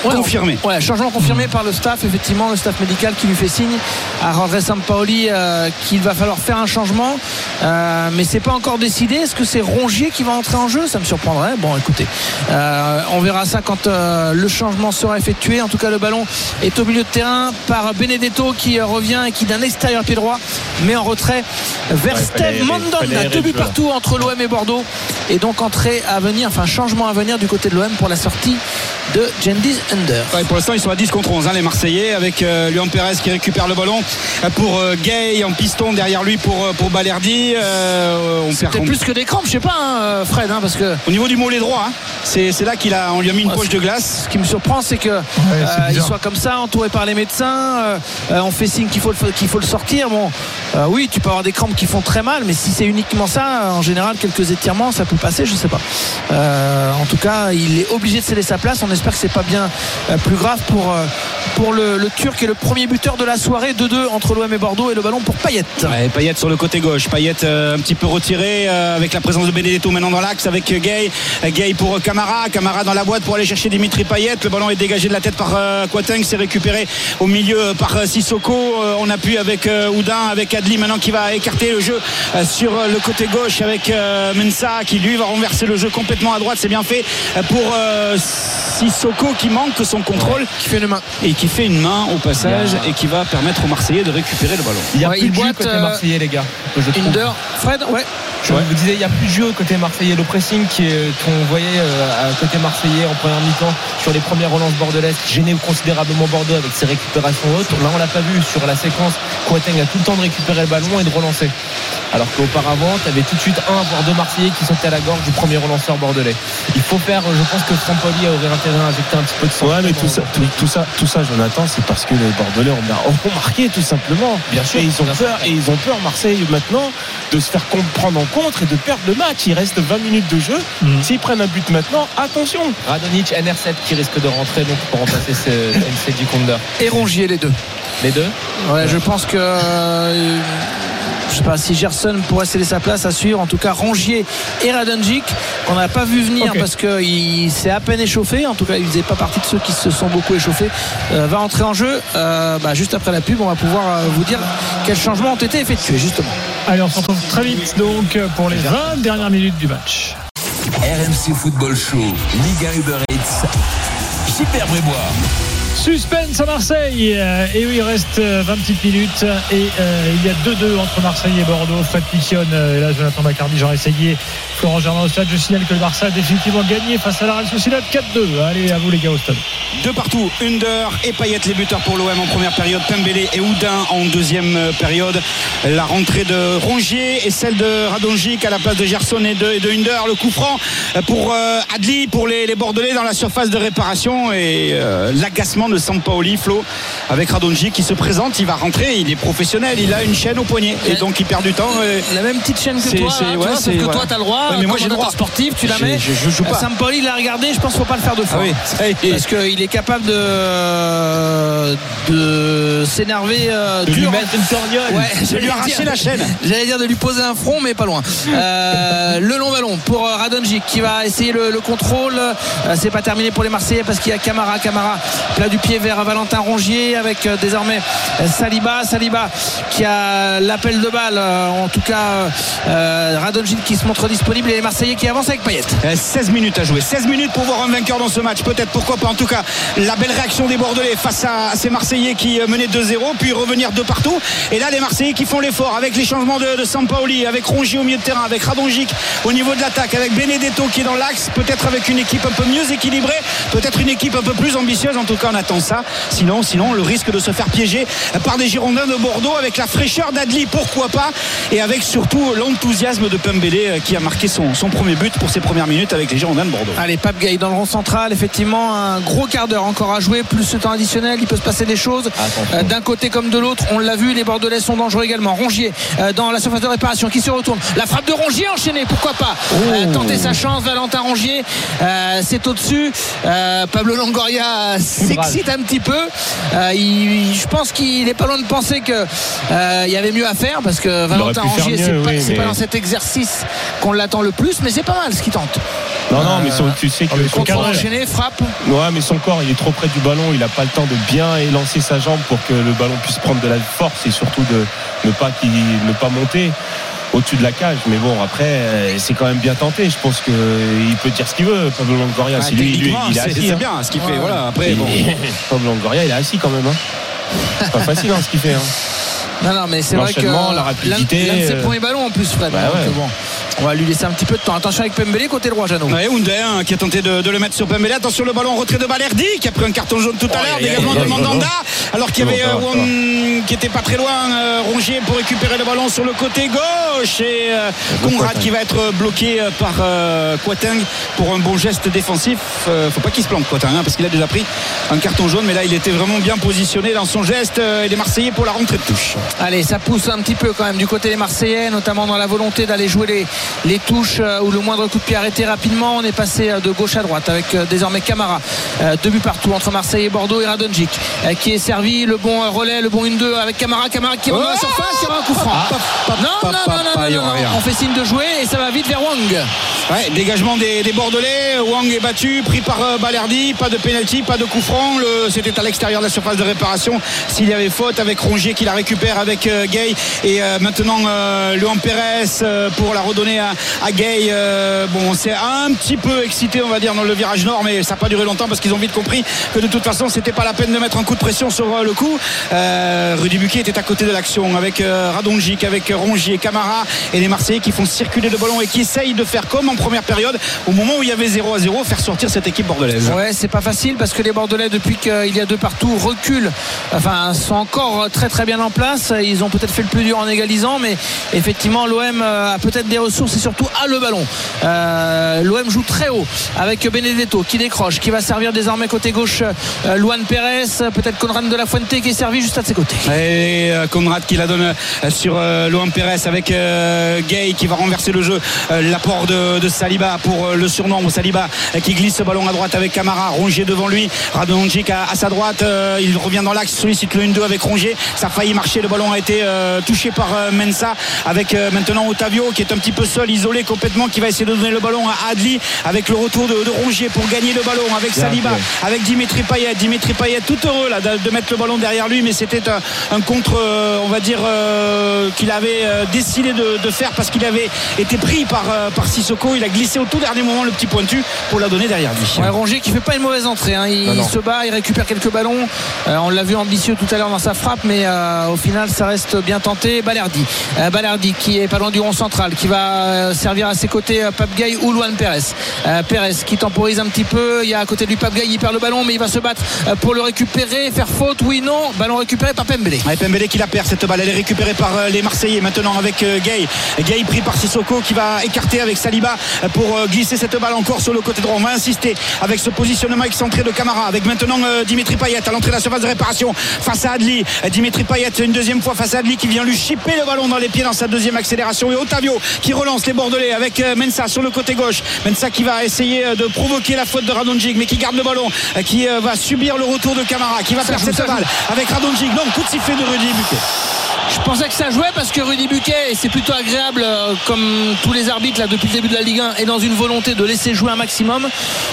confirmé. Ouais, changement confirmé par le staff, effectivement, le staff médical qui lui fait signe à Rodré Sampaoli euh, qu'il va falloir faire un changement. Euh, mais c'est pas encore décidé. Est-ce que c'est Rongier qui va entrer en jeu? Ça me surprendrait. Bon, écoutez, euh, on verra ça quand le changement sera effectué. En tout cas, le ballon est au milieu de terrain par Benedetto qui revient et qui d'un extérieur pied droit met en retrait vers Steve Mandanda. Deux buts partout entre l'OM et Bordeaux. Et donc entrée à venir, enfin changement à venir du côté de l'OM pour la sortie de Gendiz Under. pour l'instant, ils sont à 10 contre 11, hein, les Marseillais, avec euh, Luan Perez qui récupère le ballon pour euh, Gay en piston derrière lui pour, euh, pour Balerdi. Euh, C'était plus que des crampes, je sais pas, hein, Fred, hein, parce que. Au niveau du mollet droit, hein, c'est, là qu'il a, on lui a mis une poche de glace. Ce qui me surprend, c'est que il soit comme ça, entouré par les médecins. on fait signe qu'il faut, le, qu'il faut le sortir. Bon, oui, tu peux avoir des crampes qui font très mal, mais si c'est uniquement ça, en général, quelques étirements, ça peut passer, je sais pas. en tout cas, il est obligé de céder sa place. On espère que c'est pas bien euh, plus grave pour, euh, pour le, le Turc et le premier buteur de la soirée 2-2 entre l'OM et Bordeaux et le ballon pour Payet. Ouais, Payet sur le côté gauche. Payet euh, un petit peu retiré euh, avec la présence de Benedetto maintenant dans l'axe avec euh, Gay. Gay pour Camara. Camara dans la boîte pour aller chercher Dimitri Payet. Le ballon est dégagé de la tête par euh, Quateng. C'est récupéré au milieu par Sissoko. On appuie avec Oudin, avec Adli maintenant qui va écarter le jeu sur le côté gauche avec Mensa qui lui va renverser le jeu complètement à droite. C'est bien fait pour Sissoko qui manque son contrôle Qui fait une main. et qui fait une main au passage et qui va permettre aux Marseillais de récupérer le ballon. Il y a Ouais, plus de jeu boite, côté euh, marseillais les gars. je. Fred, ouais. Je vous disais, il n'y a plus de jeu côté marseillais. Le pressing est- qu'on voyait euh, à côté marseillais en première mi-temps sur les premières relances bordelaises gênait considérablement Bordeaux avec ses récupérations hautes. Là, on l'a pas vu sur la séquence. Quateng a tout le temps de récupérer le ballon et de relancer. Alors qu'auparavant, tu avais tout de suite un voire deux Marseillais qui sautaient à la gorge du premier relanceur bordelais. Il faut faire, je pense que Sampoli aurait intérêt à injecter un petit peu de sang. Ouais, mais tout ça, tout, tout ça, tout ça, Jonathan, c'est parce que les Bordelais ont, marqué tout simplement. Bien sûr, Et ils ont peur, et ils ont peur Marseille maintenant de se faire comprendre en et de perdre le match. Il reste 20 minutes de jeu. Mhm. S'ils prennent un but maintenant, attention. Radonic, NR7 qui risque de rentrer donc pour remplacer ce MC Konder. Et Rongier, les deux. Les deux Ouais, je pense que. euh, je sais pas si Gerson pourrait céder sa place à suivre. En tout cas, Rongier et Radonjic, qu'on n'a pas vu venir Ok. parce qu'il s'est à peine échauffé. En tout cas, il faisait pas partie de ceux qui se sont beaucoup échauffés. Euh, va entrer en jeu. Euh, bah, juste après la pub, on va pouvoir vous dire quels changements ont été effectués, justement. Allez, on se retrouve très vite donc pour les 20 dernières minutes du match. RMC Football Show, Liga Uber Eats, Super Brébois. Suspense à Marseille. Euh, Et oui, il reste euh, 20 petites minutes. Et euh, il y a 2-2 entre Marseille et Bordeaux. Euh, et là, Jonathan Macardy, Jean Essayé, Florent Germain au stade. Je signale que le Barça a définitivement gagné face à la Real Sociedad 4-2. Allez, à vous les gars au stade. Deux partout, Under et Payet les buteurs pour l'OM en première période, Pembele et Oudin en deuxième euh, période. La rentrée de Rongier et celle de Radonjic à la place de Gerson et de, et de Under. Le coup franc euh, pour euh, Adli, pour les, les Bordelais dans la surface de réparation et euh, l'agacement de Sampaoli, Flo, avec Radonjic qui se présente. Il va rentrer, il est professionnel, il a une chaîne au poignet et donc il perd du temps. et- La même petite chaîne que toi, c'est- hein, tu ouais, vois, sauf que toi, t'as le droit. Ouais, mais moi, j'ai droit. sportif, tu la mets. je- je joue pas. Sampoli l'a regardé, je pense qu'il ne faut pas le faire deux fois. Ah oui. Parce qu'il est capable de, de s'énerver euh, De lui dur. mettre une torgnole. Ouais, De lui arracher dire- la chaîne. J'allais dire de lui poser un front, mais pas loin. Euh, le long ballon pour euh, Radonjic qui va essayer le, le contrôle. Euh, c'est pas terminé pour les Marseillais parce qu'il y a Camara. Camara plat du pied vers Valentin Rongier avec euh, désormais euh, Saliba. Saliba qui a l'appel de balle. euh, en tout cas, euh, Radonjic qui se montre disponible et les Marseillais qui avancent avec Payet. Euh, 16 minutes à jouer. 16 minutes pour voir un vainqueur dans ce match. Peut-être, pourquoi pas. En tout cas, la belle réaction des Bordelais face à ces Marseillais qui euh, menaient 2-0, puis revenir de partout. Et là, les Marseillais qui font l'effort avec les changements de, de Sampaoli, avec Rongier au milieu de terrain, avec Radonjic au niveau de l'attaque, avec Benedetto qui est dans l'axe, peut-être avec une équipe un peu mieux équilibrée, peut-être une équipe un peu plus ambitieuse. En tout cas, on attend ça. Sinon, sinon, le risque de se faire piéger par des Girondins de Bordeaux avec la fraîcheur d'Adli, pourquoi pas, et avec surtout l'enthousiasme de Pembele euh, qui a marqué son, son premier but pour ses premières minutes avec les Girondins de Bordeaux. Allez, Pape Gay dans le rond central, effectivement, un gros quart d'heure encore à jouer, plus ce temps additionnel, il peut se passer des choses. Euh, D'un côté comme de l'autre, on l'a vu, les Bordelais sont dangereux également. Rongier euh, dans la surface de réparation qui se retourne. La frappe de Rongier enchaînée, pourquoi pas? Euh, Tenter sa chance, Valentin Rongier, c'est au-dessus. Pablo Longoria s'excite un petit peu. Il- je pense qu'il n'est pas loin de penser que euh, il y avait mieux à faire parce que Valentin Rongier, c'est pas, oui, pas dans cet exercice qu'on l'attend le plus, mais c'est pas mal ce qu'il tente. Non, non, mais son- tu sais que son corps, enchaîné, frappe. ouais, mais son corps, il est trop près du ballon. Il n'a pas le temps de bien élancer sa jambe pour que le ballon puisse prendre de la force et surtout de ne pas, qu'il- ne pas monter au-dessus de la cage. Mais bon, après, euh, c'est quand même bien tenté. Je pense qu'il peut dire ce qu'il veut. Pablo Longoria, c'est lui, lui, il est assis. c'est hein. bien ce qu'il fait. Ouais. Voilà, après, Il bon. est- Pablo Longoria, il est assis quand même. Hein. C'est pas facile hein, ce qu'il fait. Hein. Non, non, mais c'est vrai que L'enchaînement, la rapidité, l'un de ses euh, premiers ballons en plus, Fred. Bah Donc, ouais. bon, on va lui laisser un petit peu de temps. Attention avec Pembele côté droit, Jeannot. Ouais, Houndé, hein, qui a tenté de, de le mettre sur Pembele. Attention le ballon retrait de Balerdi qui a pris un carton jaune tout à l'heure. aïe, aïe, Dégagement de Mandanda. Alors qu'il y avait euh, qui était pas très loin, euh, Rongier pour récupérer le ballon sur le côté gauche. Et euh, Conrad qui va être bloqué euh, par euh, Quateng pour un bon geste défensif. Euh, faut pas qu'il se plante Quateng hein, parce qu'il a déjà pris un carton jaune. Mais là il était vraiment bien positionné dans son geste. et les Marseillais pour la rentrée de touche. Allez, ça pousse un petit peu quand même du côté des Marseillais, notamment dans la volonté d'aller jouer les, les touches euh, ou le moindre coup de pied arrêté rapidement. On est passé euh, de gauche à droite avec euh, désormais Camara. Deux buts partout entre Marseille et Bordeaux et Radonjic qui est servi. Le bon relais, le bon 1-2 avec Camara. Camara qui est dans la surface. Il y aura un coup franc. Non, non, non, non, non, non, aura non. rien. On fait signe de jouer et ça va vite vers Wang. Dégagement des, Bordelais. Wang est battu, pris par euh, Balerdi. Pas de pénalty, pas de coup franc. C'était à l'extérieur de la surface de réparation. S'il y avait faute avec Rongier qui la récupère avec euh, Gay. Et euh, maintenant, euh, Luan Pérez pour la redonner à, Gay. Bon, c'est un petit peu excité, on va dire, dans le virage nord, mais ça n'a pas duré longtemps parce qu'ils ont vite compris que de toute façon, c'était pas la peine de mettre un coup de pression sur le coup. Rudy Buquet était à côté de l'action avec Radonjic, avec Rongier, Camara et les Marseillais qui font circuler le ballon et qui essayent de faire comme première période, au moment où il y avait 0 à 0, faire sortir cette équipe bordelaise. Ouais, c'est pas facile parce que les Bordelais, depuis qu'il y a deux partout, reculent. Enfin, sont encore très très bien en place. Ils ont peut-être fait le plus dur en égalisant, mais effectivement, l'OM a peut-être des ressources et surtout a le ballon. Euh, L'OM joue très haut avec Benedetto qui décroche, qui va servir désormais côté gauche euh, Luan Pérez, peut-être Conrad de la Fuente qui est servi juste à ses côtés. Et euh, Conrad qui la donne euh, sur euh, Luan Pérez avec euh, Gay qui va renverser le jeu. Euh, L'apport de, de Saliba pour euh, le surnombre. Saliba euh, qui glisse ce ballon à droite avec Camara. Rongier devant lui. Radonjic à, à sa droite. Euh, il revient dans l'axe, sollicite le 1-2 avec Rongier. Ça a failli marcher. Le ballon a été touché par Mensa avec maintenant Otavio qui est un petit peu seul, isolé complètement, qui va essayer de donner le ballon à Adli avec le retour de, de Rongier pour gagner le ballon avec Saliba, avec Dimitri Payet. Dimitri Payet tout heureux là de, de mettre le ballon derrière lui, mais c'était un, un contre, on va dire, euh, qu'il avait décidé de, de faire parce qu'il avait été pris par, par Sissoko. Il a glissé au tout dernier moment le petit pointu pour la donner derrière lui. Ouais, Rongier qui fait pas une mauvaise entrée. hein. Il, se bat, il récupère quelques ballons. Euh, on l'a vu ambitieux tout à l'heure dans sa frappe, mais euh, au final, ça reste bien tenté. Balerdi, Euh, Balerdi qui est pas loin du rond central, qui va servir à ses côtés euh, Pape Gay ou Luan Pérez. Pérez qui temporise un petit peu. Il y a à côté de lui Pape Gay, il perd le ballon, mais il va se battre pour le récupérer, faire faute. Oui, non. Ballon récupéré par Pembele. Ouais, Pembele qui la perd cette balle elle est récupérée par les Marseillais maintenant avec Gay Gay pris par Sissoko qui va écarter avec Saliba pour euh, glisser cette balle encore sur le côté droit. On va insister avec ce positionnement excentré de Camara avec maintenant euh, Dimitri Payet à l'entrée de la surface de réparation face à Adli. Euh, Dimitri Payet une deuxième fois face à Adli qui vient lui chipper le ballon dans les pieds dans sa deuxième accélération. Et Otavio qui relance les Bordelais avec Mensa sur le côté gauche. Mensa qui va essayer de provoquer la faute de Radonjic mais qui garde le ballon qui va subir le retour de Camara qui va perdre joue, cette balle avec Radonjic. Non coup de sifflet de Rudy Buquet Je pensais que ça jouait parce que Rudy Buquet, et c'est plutôt agréable, euh, comme tous les arbitres là depuis le début de la Ligue 1, est dans une volonté de laisser jouer un maximum.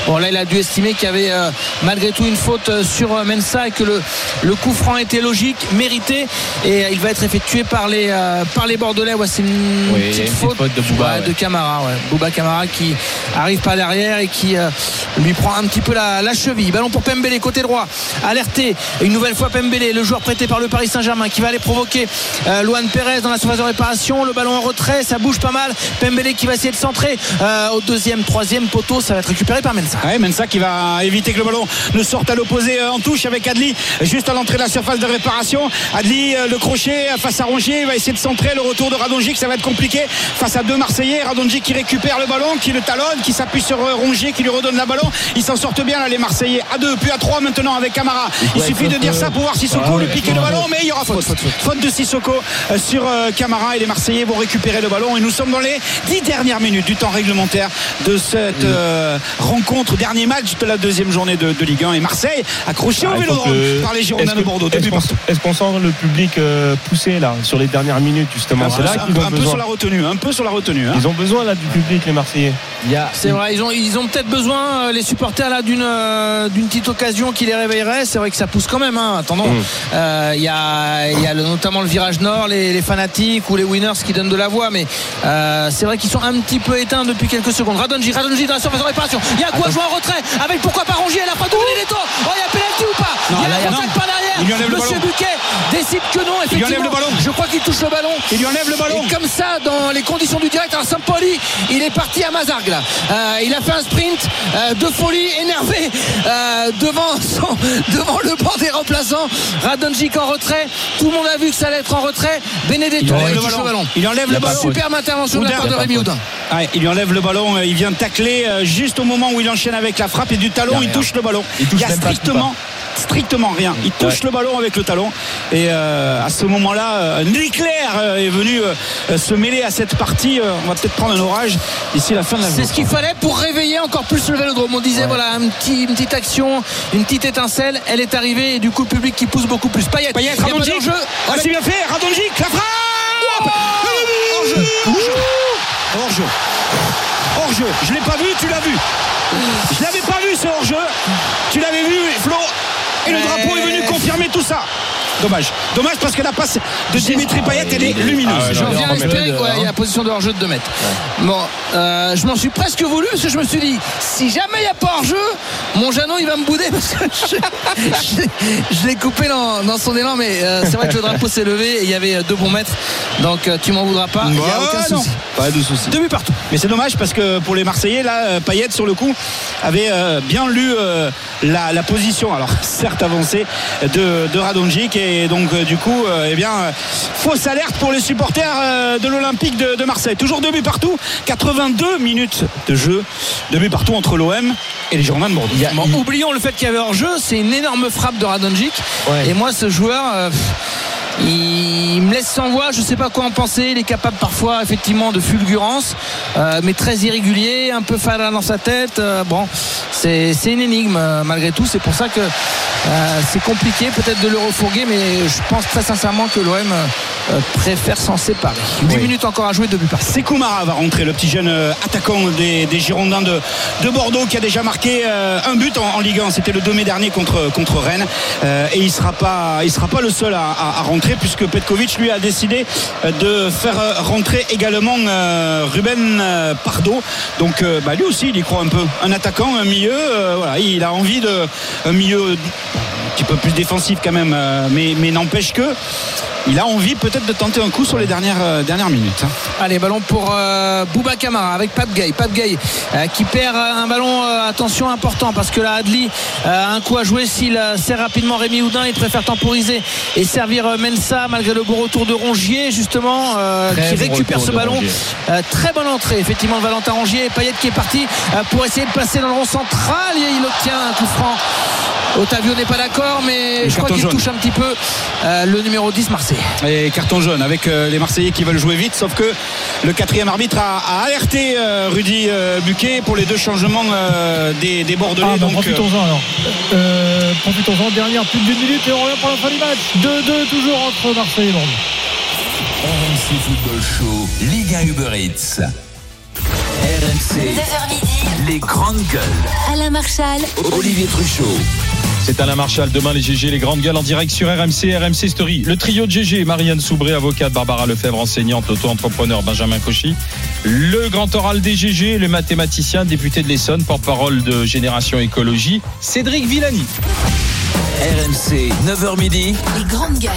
Bon là, il a dû estimer qu'il y avait euh, malgré tout une faute euh, sur Mensa et que le, le coup franc était logique, mérité, et il va être effectué par les euh, par les Bordelais. Ouais, c'est une Oui, petite une faute, faute de Bouba, ouais, ouais. de Camara. Bouba Camara qui arrive par derrière et qui lui prend un petit peu la, la cheville. Ballon pour Pembele côté droit, alerté une nouvelle fois Pembele, le joueur prêté par le Paris Saint-Germain qui va aller provoquer euh, Luan Pérez dans la surface de réparation. Le ballon en retrait, ça bouge pas mal. Pembele qui va essayer de centrer euh, au deuxième, troisième poteau, ça va être récupéré par Mensa. Ouais, Mensa qui va éviter que le ballon ne sorte à l'opposé euh, en touche avec Adli juste à l'entrée de la surface de réparation. Adli euh, le crochet face à Rongier, il va essayer de centrer le retour de Radonjic, ça va être compliqué face à deux Marseillais. Radonjic qui récupère le ballon, qui le talonne, qui s'appuie sur Rongier, qui lui redonne la ballon. Ils s'en sortent bien là les Marseillais à deux, puis à trois maintenant avec Camara. Il suffit de dire ça pour voir Sissoko lui piquer le ballon, mais il y aura faute. Faute de Sissoko euh, sur euh, Camara et les Marseillais vont récupérer le ballon et nous sommes dans les dix dernières minutes du temps réglementaire de cette euh, rencontre, dernier match de la deuxième journée de, de Ligue 1 et Marseille accroché Ah, au faut vélodrome que- par les Girondins de Bordeaux. Est-ce qu'on partout. est-ce qu'on sent le public euh, poussé là sur les dernières minutes justement? C'est là un, qu'ils peu- ont un peu sur la retenue, un peu sur la retenue. hein. Ils ont besoin là du public les Marseillais. Il y a C'est vrai, ils ont, ils ont peut-être besoin, euh, les supporters, là, d'une d'une petite occasion qui les réveillerait. C'est vrai que ça pousse quand même. Hein. Attendons, Mm. Euh, il y a, il y a le- notamment le virage nord, les, les fanatiques ou les winners qui donnent de la voix. Mais euh, c'est vrai qu'ils sont un petit peu éteints depuis quelques secondes. Radonji, Radonji dans la surface de réparation. Il y a quoi jouer en retrait avec pourquoi pas Rongier, la frappe de Benedetto. Oh, il y a pénalty ou pas Non, Il y a là, il y un a- contact par derrière. Il lui enlève le Monsieur ballon. Buquet décide que non. Il lui enlève Effectivement, le ballon. je crois qu'il touche le ballon. Il lui enlève le ballon. Et comme ça, dans les conditions du direct, alors Sampoli, il est parti à Mazargue là. Euh, il a fait un sprint euh, de folie, énervé devant, son- devant le banc des remplaçants. Radonjic en retrait. Tout le monde a vu que ça être en retrait. Benedetto, Il enlève il le ballon. le ballon. Il enlève le ballon. Superbe intervention de la Oudin. part de Rémi Houdin. Ouais, il lui enlève le ballon, euh, il vient tacler euh, juste au moment où il enchaîne avec la frappe et du talon, il touche le ballon. Il touche y a même pas, strictement strictement rien. Il touche le ballon avec le talon. Et euh, à ce moment-là, euh, un éclair euh, est venu euh, se mêler à cette partie. Euh, on va peut-être prendre un orage d'ici la fin de la C'est ce qu'il fallait pour réveiller encore plus le vélodrome. On disait voilà un petit, une petite action, une petite étincelle, elle est arrivée et du coup le public qui pousse beaucoup plus. Payet, Payet, il y a pas Radonjic. d'enjeu. Ah, c'est bien fait, Radonjic, la frappe Hors-jeu, hors-jeu. Je l'ai pas vu, tu l'as vu. Je l'avais pas vu ce hors-jeu. Tu l'avais vu, Flo. Et le drapeau est venu confirmer tout ça. Dommage. Dommage parce que la passe de Dimitri Payet, elle est lumineuse. Ah ouais, J'en viens à espérer qu'il y a la position de hors-jeu de 2 mètres. Bon, euh, je m'en suis presque voulu parce que je me suis dit, si jamais il n'y a pas hors-jeu, mon Jeannot il va me bouder parce que je, je- je l'ai coupé dans, dans son élan, mais euh, c'est vrai que le drapeau s'est levé et il y avait deux bons mètres. Donc euh, tu m'en voudras pas, il n'y a aucun non. souci. Pas de souci. Deux buts partout. Mais c'est dommage parce que pour les Marseillais, là, euh, Payet sur le coup avait euh, bien lu euh, la, la position. Alors certes avancée de, de Radonjic et donc euh, du coup, euh, eh bien, euh, fausse alerte pour les supporters de l'Olympique de, de Marseille. Toujours deux buts partout. 82 minutes de jeu. Deux buts partout entre l'OM et les Girondins de Bordeaux. Bon, oublions le fait qu'il y avait hors-jeu, c'est une énorme frappe de Radonjic. Ouais. Et moi, ce joueur, pff, il me laisse sans voix. Je ne sais pas quoi en penser. Il est capable parfois, effectivement, de fulgurance, euh, mais très irrégulier, un peu fada dans sa tête. Euh, bon, c'est c'est une énigme euh, malgré tout. C'est pour ça que euh, c'est compliqué peut-être de le refourguer, mais je pense très sincèrement que l'OM préfère s'en séparer. 10 minutes encore à jouer, deux buts par Mara va rentrer, le petit jeune attaquant des, des Girondins de, de Bordeaux qui a déjà marqué un but en, en Ligue 1. C'était le 2 mai dernier contre, contre Rennes. Et il ne sera, pas- il sera pas le seul à, à- à rentrer puisque Petkovic lui a décidé euh, de faire euh, rentrer également euh, Ruben Pardo. Donc bah, lui aussi, il y croit un peu. Un attaquant, un milieu. voilà, il a envie de milieu petit peu plus défensif quand même, euh, mais, mais n'empêche que il a envie peut-être de tenter un coup sur les dernières, euh, dernières minutes. hein. Allez, ballon pour euh, Bouba Kamara avec Pape Gay. Pape Gay euh, qui perd un ballon, euh, attention, important parce que là, Adli euh, a un coup à jouer. S'il sert rapidement Rémi Houdin, il préfère temporiser et servir euh, Mensa malgré le bon retour de Rongier, justement, euh, qui bon récupère ce ballon. Euh, très bonne entrée, effectivement, de Valentin Rongier. Et Payet qui est parti euh, pour essayer de placer dans le rond central. Et il obtient un coup franc. Otavio n'est pas d'accord, mais je crois qu'il touche un petit peu euh, le numéro 10 Marseille. Et carton jaune avec euh, les Marseillais qui veulent jouer vite, sauf que le quatrième arbitre a, a alerté euh, Rudy euh, Buquet pour les deux changements euh, des, des Bordelais. Ah, bah, donc, profitons-en alors. Euh, profitons-en. Dernière plus d'une minute et on revient pour la fin du match. 2-2 toujours entre Marseille et Bordeaux. RMC Football Show, Ligue 1 Uber Eats. RMC, 9h midi, les grandes gueules. Alain Marchal, Olivier Truchot. C'est Alain Marchal, demain les GG, les grandes gueules en direct sur RMC, RMC Story. Le trio de GG, Marianne Soubré, avocate, Barbara Lefebvre, enseignante, auto-entrepreneur, Benjamin Cauchy. Le grand oral des GG, le mathématicien, député de l'Essonne, porte-parole de Génération Écologie, Cédric Villani. RMC, 9h midi. les grandes gueules.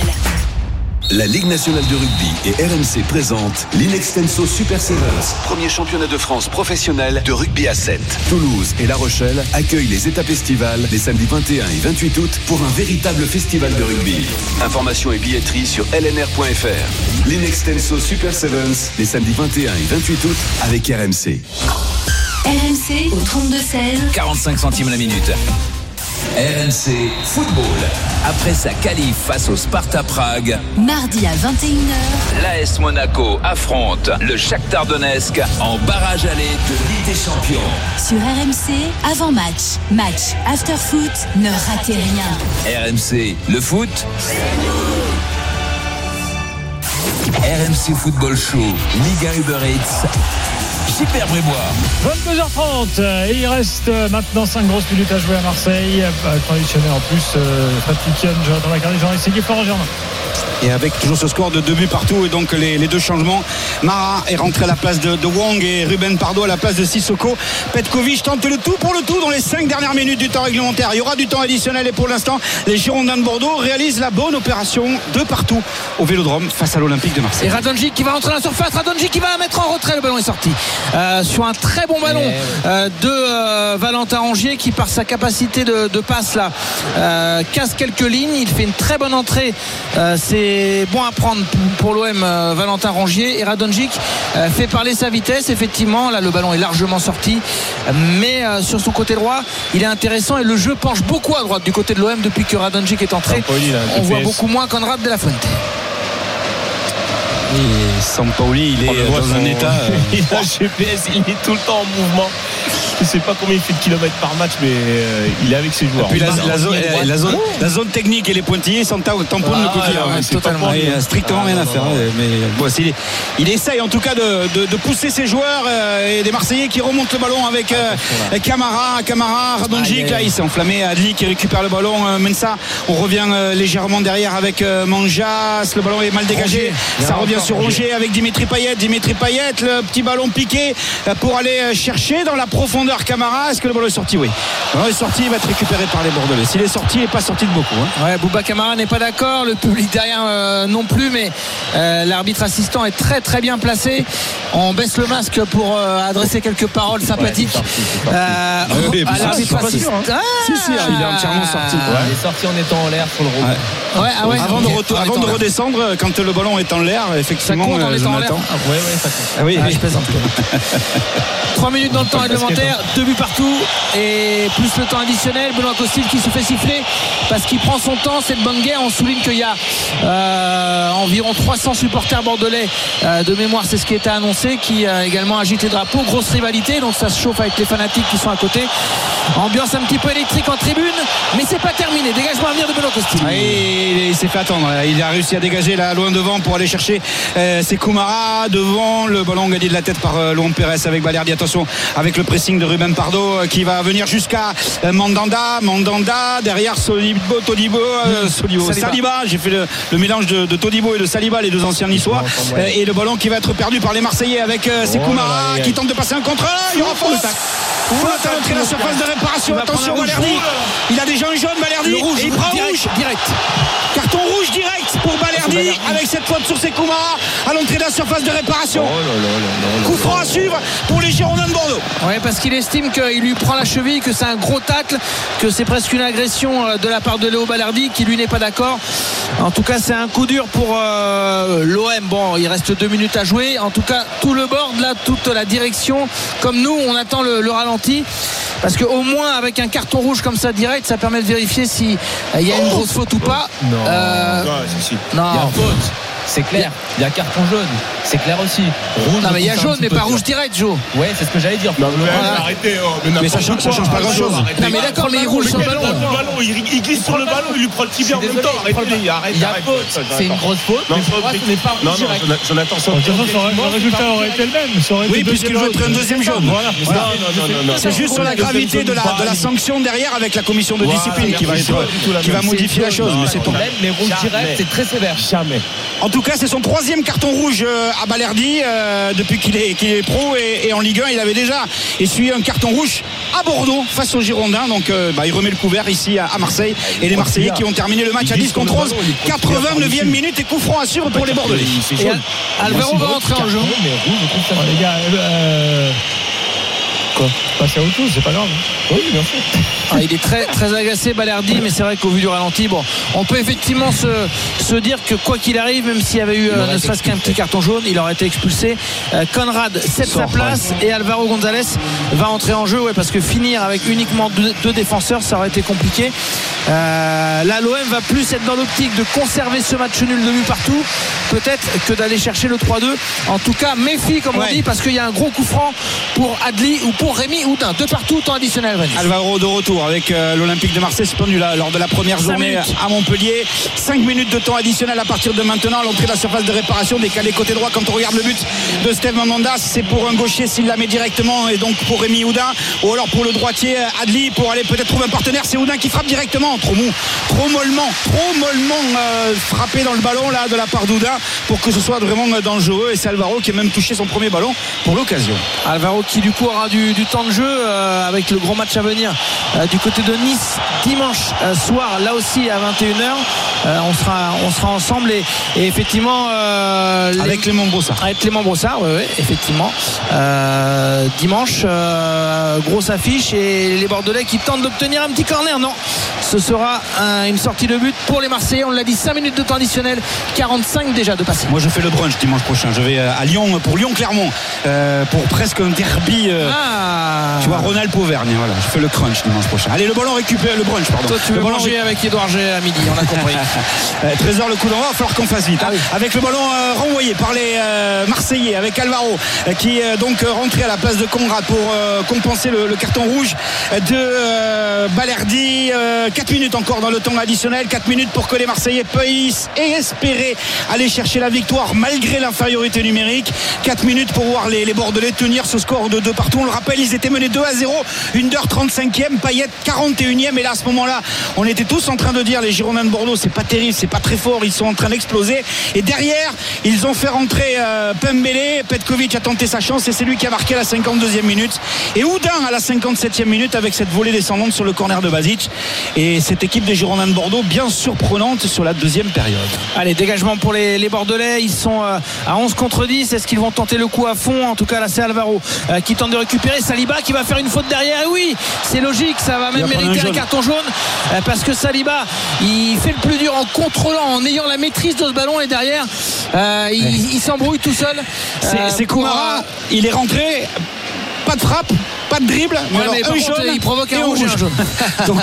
La Ligue nationale de rugby et RMC présentent l'Inextenso Super Sevens, premier championnat de France professionnel de rugby à 7. Toulouse et La Rochelle accueillent les étapes estivales les samedis 21 et 28 août pour un véritable festival de rugby. Informations et billetterie sur lnr.fr. L'Inextenso Super Sevens les samedis 21 et 28 août avec RMC. RMC au 32-16. 45 centimes la minute. RMC Football. Après sa qualif face au Sparta Prague, Mardi à 21h, l'AS Monaco affronte le Shakhtar Donetsk en barrage aller de Ligue des Champions. sur RMC, avant-match, match, after-foot, ne ratez rien. RMC, le foot. RMC Football Show, Ligue 1 Uber Eats. Super Brébois. 22h30 euh, et il reste euh, maintenant 5 grosses minutes à jouer à Marseille. Euh, Conditionné en plus, euh, Fred Piquion, Jonathan Lacardi, Jean Essayé, Florent Germain. Et avec toujours ce score de deux buts partout et donc les, les deux changements. Mara est rentré à la place de, de Wong et Ruben Pardo à la place de Sissoko. Petkovic tente le tout pour le tout dans les cinq dernières minutes du temps réglementaire. Il y aura du temps additionnel et pour l'instant, les Girondins de Bordeaux réalisent la bonne opération de partout au Vélodrome face à l'Olympique de Et Marseille. Radonjic qui va rentrer dans la surface, Radonjic qui va mettre en retrait, le ballon est sorti. Euh, sur un très bon ballon euh, de euh, Valentin Rongier qui par sa capacité de, de passe là casse quelques lignes. Il fait une très bonne entrée. C'est bon à prendre pour, l'OM euh, Valentin Rongier. Et Radonjic euh, fait parler sa vitesse effectivement. Là le ballon est largement sorti. Mais euh, sur son côté droit il est intéressant et le jeu penche beaucoup à droite du côté de l'OM depuis que Radonjic est entré. On voit beaucoup moins Conrad de la Fuente Et Sampaoli, il est voit dans son- un état. euh, il a un GPS, il est tout le temps en mouvement. Je sais pas combien il fait de kilomètres par match, mais euh, il est avec ses joueurs. Puis la, la zone, est droite. la, zone, la zone technique et les pointillés sans ta- tamponne Ah, le côté. ouais, hein, totalement. Il a strictement Ah, rien non, à faire. non. hein, Mais bon, il essaye en tout cas de, de- de pousser ses joueurs euh, et des Marseillais qui remontent le ballon avec euh, Camara, Camara, Radonjic. Là, il s'est enflammé. Adli qui récupère le ballon. euh, Mensa, on revient euh, légèrement derrière avec euh, Manjas. Le ballon est mal dégagé. Ça revient encore sur Roger. Avec Dimitri Payet. Dimitri Payet, le petit ballon piqué euh, pour aller euh, chercher dans la profondeur Camara. Est-ce que le ballon est sorti? Oui. Le ballon est sorti. Il va être récupéré par les Bordelais. S'il est sorti, il n'est pas sorti de beaucoup. hein. Ouais, Bouba Camara n'est pas d'accord, le public derrière euh, non plus, mais euh, l'arbitre assistant est très très bien placé. On baisse le masque pour euh, adresser quelques paroles sympathiques. Pas sûr, Ah Si, si, il est entièrement sorti. Il est sorti en étant en l'air sur le. Ouais, ah ouais, avant de, avant redescendre, quand le ballon est en l'air, Ça compte en euh, étant en l'air. Ouais, ouais, ça compte. Ah oui, Ah, oui. je plaisante. 3 minutes dans le temps réglementaire, deux buts partout et plus le temps additionnel. Benoît Costil qui se fait siffler parce qu'il prend son temps. Cette bonne guerre, on souligne qu'il y a euh, environ 300 supporters bordelais euh, de mémoire, c'est ce qui était annoncé, qui euh, également agitent les drapeaux. Grosse rivalité, donc ça se chauffe avec les fanatiques qui sont à côté. Ambiance un petit peu électrique en tribune, mais c'est pas terminé. Dégagement à venir de Benoît Costil. Ah, et il s'est fait attendre. Il a réussi à dégager là loin devant pour aller chercher euh, ses Koumara devant. Le ballon gagné de la tête par euh, Luan Pérez avec Balerdi. Attention avec le pressing de Ruben Pardo euh, qui va venir jusqu'à Mandanda. Mandanda derrière Solibo, Todibo, euh, Solibo, Saliba. Saliba. J'ai fait le, le mélange de, de Todibo et de Saliba, les deux anciens niçois. Et le ballon qui va être perdu par les Marseillais avec euh, ses Oh qui tente de passer un contre. Il y aura faute. Faute à l'entrée de la surface de réparation. Attention. Balerdi. Il a déjà un jaune Balerdi. Et il prend direct, rouge. direct. Faute sur Sekoumara à l'entrée de la surface de réparation. Oh Coup franc à suivre pour les Girondins de Bordeaux. Ouais, parce qu'il estime qu'il lui prend la cheville, que c'est un gros tacle, que c'est presque une agression euh, de la part de Léo Ballardi, qui lui n'est pas d'accord. En tout cas, c'est un coup dur pour euh, l'OM. Bon, il reste deux minutes à jouer. En tout cas, tout le board, là, toute la direction, comme nous, on attend le, le ralenti. Parce qu'au moins, avec un carton rouge comme ça direct, ça permet de vérifier s'il y a une grosse faute ou pas. Non. Euh, si, si. non. Il y a faute. C'est clair. Il y a carton jaune. C'est clair aussi. Rouge. Non, mais il y a jaune, mais pas rouge direct, Joe. Ouais, c'est ce que j'allais dire. Non, mais Voilà. arrêtez, oh, mais, Mais ça change- ça change pas grand-chose. arrêtez. Non, mais d'accord, mais il roule sur le ballon. Le ballon, il, il glisse sur le ballon, il lui prend le tibia en même temps. Arrêtez, arrête, Il y a arrête. faute. C'est une grosse faute. Non, mais pas non, rouge non, direct. Jonathan- le résultat aurait été le même. Oui, veut être un deuxième jaune. Voilà. Non, non, non, non, non. C'est juste sur la gravité de la, sanction derrière avec la commission de discipline qui va, modifier la chose. Mais c'est mais rouge direct, c'est très sévère. Jamais. En tout cas, c'est son troisième carton rouge euh, à Balerdi euh, depuis qu'il est, qu'il est pro et, et en Ligue 1, il avait déjà essuyé un carton rouge à Bordeaux face aux Girondins. Donc, euh, bah, il remet le couvert ici à, à Marseille et les Marseillais qui ont terminé le match à 10 contre 11. 89e minute et coup franc à suivre pour les Bordelais. Alvaro va rentrer en jeu. Quoi Passer à autre chose, c'est pas grave. Oui, bien sûr. Ah, il est très très agacé Balerdi mais c'est vrai qu'au vu du ralenti bon on peut effectivement se, se dire que quoi qu'il arrive même s'il y avait eu euh, ne serait-ce qu'un petit carton jaune il aurait été expulsé Euh, Conrad cède sa place et Alvaro Gonzalez va entrer en jeu ouais, parce que finir avec uniquement deux, deux défenseurs ça aurait été compliqué Euh, là l'OM va plus être dans l'optique de conserver ce match nul de but partout peut-être que d'aller chercher le 3-2 en tout cas méfie comme Ouais. on dit parce qu'il y a un gros coup franc pour Adli ou pour Rémi Houdin deux partout temps additionnel Rémi. Alvaro de retour avec euh, l'Olympique de Marseille suspendu là, lors de la première journée minutes. à Montpellier. 5 minutes de temps additionnel à partir de maintenant. L'entrée de la surface de réparation décalée côté droit. Quand on regarde le but de Steve Mandandas, c'est pour un gaucher s'il la met directement et donc pour Rémi Houdin ou alors pour le droitier euh, Adli pour aller peut-être trouver un partenaire. C'est Houdin qui frappe directement. Trop mou, trop mollement, trop mollement euh, frappé dans le ballon là de la part d'Houdin pour que ce soit vraiment dangereux. Et c'est Alvaro qui a même touché son premier ballon pour l'occasion. Alvaro qui du coup aura du, du temps de jeu euh, avec le gros match à venir euh, du côté de Nice dimanche euh, soir, là aussi à 21h. Euh, on sera on sera ensemble et, et effectivement les- Avec Clément Brossard. avec Clément Brossard, oui, effectivement. Dimanche, grosse affiche et les Bordelais qui tentent d'obtenir un petit corner. Non, ce sera un- une sortie de but pour les Marseillais. On l'a dit, 5 minutes de temps additionnel, 45 déjà de passé. Moi, je fais le brunch dimanche prochain. Je vais à Lyon pour Lyon-Clermont euh, pour presque un derby. euh, Ah Tu vois, Ronald Pauvergne. Voilà, je fais le crunch dimanche prochain. Allez, le ballon récupère, le brunch, pardon. Toi, tu le veux ballon manger avec Edouard G à midi, on a compris. Euh, Trésor, le coup d'envoi, il va falloir qu'on fasse vite. hein. Ah oui. Avec le ballon euh, renvoyé par les euh, Marseillais, avec Alvaro, euh, qui est donc rentré à la place de Conrad pour compenser le, le carton rouge de Balerdi. 4 minutes encore dans le temps additionnel. 4 minutes pour que les Marseillais puissent et espérer aller chercher la victoire malgré l'infériorité numérique. 4 minutes pour voir les, les Bordelais tenir ce score de 2 partout. On le rappelle, ils étaient menés 2 à 0. Une heure 35e, Payet 41e. Et là, à ce moment-là, on était tous en train de dire les Girondins de Bordeaux, c'est pas terrible, c'est pas très fort. Ils sont en train d'exploser. Et derrière, ils ont fait rentrer euh, Pembele. Petkovic a tenté sa chance et c'est lui qui a marqué à la 52e minute. Et Oudin à la 57e minute avec cette volée descendante sur le corner de Basic. Et cette équipe des Girondins de Bordeaux, bien surprenante sur la deuxième période. Allez, dégagement pour les, les Bordelais. Ils sont euh, à 11 contre 10. Est-ce qu'ils vont tenter le coup à fond? En tout cas, là, c'est Alvaro euh, qui tente de récupérer. Saliba qui va faire une faute derrière. Et oui, c'est logique. Ça va même mériter un carton jaune euh, parce que Saliba, il fait le plus dur en contrôlant, en ayant la maîtrise de ce ballon. Et derrière, euh, il, il s'embrouille tout seul. C'est Euh, Koumara, il est rentré, pas de frappe, pas de dribble, mais Ouais, alors mais par un contre, jaune il provoque et un rouge et un jaune. Donc,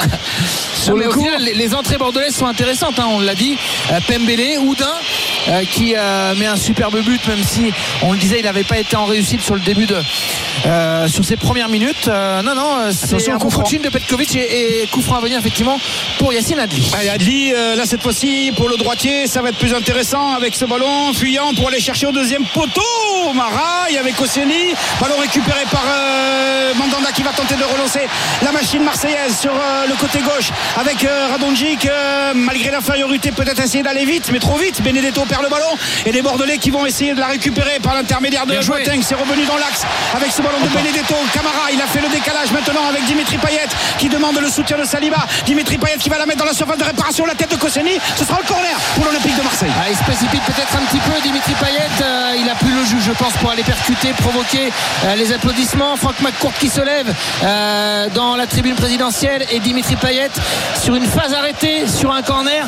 le coup, les, les entrées bordelaises sont intéressantes, hein, on l'a dit. Euh, Pembele, Oudin, euh, qui euh, met un superbe but, même si on le disait, il n'avait pas été en réussite sur le début de. euh, sur ses premières minutes. Non, non, c'est un coup de Petkovic et, et coup à venir, effectivement, pour Yacine Adli. Allez, Adli, là cette fois-ci pour le droitier, ça va être plus intéressant avec ce ballon fuyant pour aller chercher au deuxième poteau. Maraï avec Koscielny, ballon récupéré par Mandanda qui va tenter de relancer la machine marseillaise sur le côté gauche avec euh, Radonjic, euh, malgré l'infériorité peut-être essayer d'aller vite, mais trop vite. Benedetto perd le ballon et les Bordelais qui vont essayer de la récupérer par l'intermédiaire de. Boateng. C'est revenu dans l'axe avec ce ballon de Benedetto. Camara, il a fait le décalage maintenant avec Dimitri Payet qui demande le soutien de Saliba. Dimitri Payet qui va la mettre dans la surface de réparation, la tête de Koscielny. Ce sera le corner pour l'Olympique de Marseille. Ah, il se précipite peut-être un petit peu, Dimitri Payet. euh, il a plus le jus, je pense, pour aller percuter, provoquer euh, les applaudissements. Franck McCourt qui se lève euh, dans la tribune présidentielle et Dimitri Payet sur une phase arrêtée, sur un corner.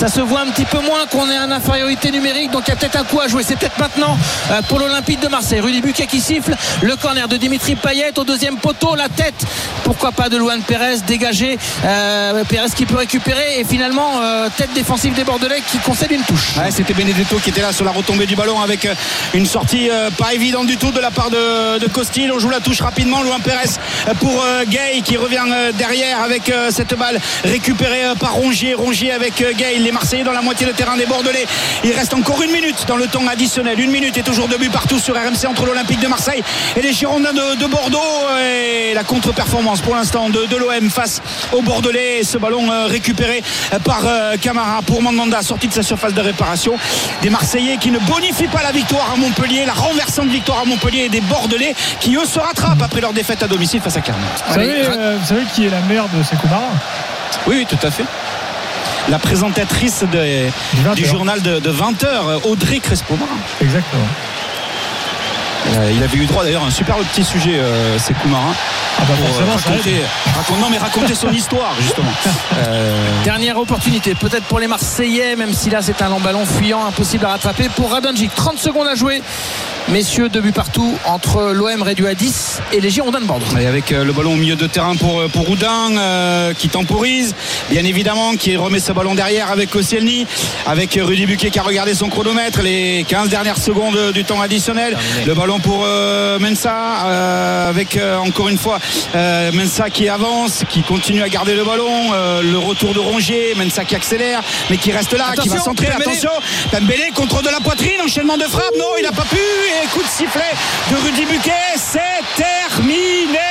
Ça se voit un petit peu moins qu'on est en infériorité numérique, donc il y a peut-être un coup à jouer. C'est peut-être maintenant euh, pour l'Olympique de Marseille. Rudy Buquet qui siffle, le corner de Dimitri Payet au deuxième poteau, la tête, pourquoi pas de Luan Pérez dégagé. Euh, Pérez qui peut récupérer et finalement euh, tête défensive des Bordelais qui concède une touche. C'était Benedetto qui était là sur la retombée du ballon avec une sortie pas évidente du tout de la part de, Costil. On joue la touche rapidement. Loin Pérez pour Gay qui revient derrière avec cette balle récupérée euh, par Rongier. Rongier avec euh, Gay. Les Marseillais dans la moitié de terrain des Bordelais. Il reste encore une minute dans le temps additionnel. Une minute et toujours deux buts partout sur RMC entre l'Olympique de Marseille et les Girondins de, de Bordeaux. Et la contre-performance pour l'instant de, de l'OM face aux Bordelais. Et ce ballon euh, récupéré par Camara pour Mandanda sorti de sa surface de réparation. Des Marseillais qui ne bonifient pas la victoire à Montpellier, la renversante victoire à Montpellier et des Bordelais qui eux se rattrapent après leur défaite à domicile face à Clermont. Vous savez, euh, vous savez qui est la mère de Sekou Mara Oui, oui, tout à fait. La présentatrice de- Du 20 du heures. journal de, 20h, Audrey Crespo. Exactement. Euh, il avait eu droit d'ailleurs à un super petit sujet, euh, Sekou Marin. Ah bah pour, euh, raconter, raconte- non, mais raconter son histoire, justement. Euh, Dernière opportunité, peut-être pour les Marseillais, même si là c'est un long ballon fuyant, impossible à rattraper. Pour Radonjic, 30 secondes à jouer. Messieurs, deux buts partout entre l'OM réduit à 10 et les Girondins de Bordeaux. Et avec le ballon au milieu de terrain pour, pour Houdin euh, qui temporise, bien évidemment, qui remet ce ballon derrière avec Koscielny, avec Rudy Buquet qui a regardé son chronomètre, les 15 dernières secondes du temps additionnel. Le ballon pour euh, Mensa, euh, avec euh, encore une fois Mensa qui avance, qui continue à garder le ballon, le retour de Rongier, Mensa qui accélère, mais qui reste là, qui va centrer, attention, Pembele contre de la poitrine, enchaînement de frappe, non, il n'a pas pu, et coup de sifflet de Rudy Buquet, c'est terminé.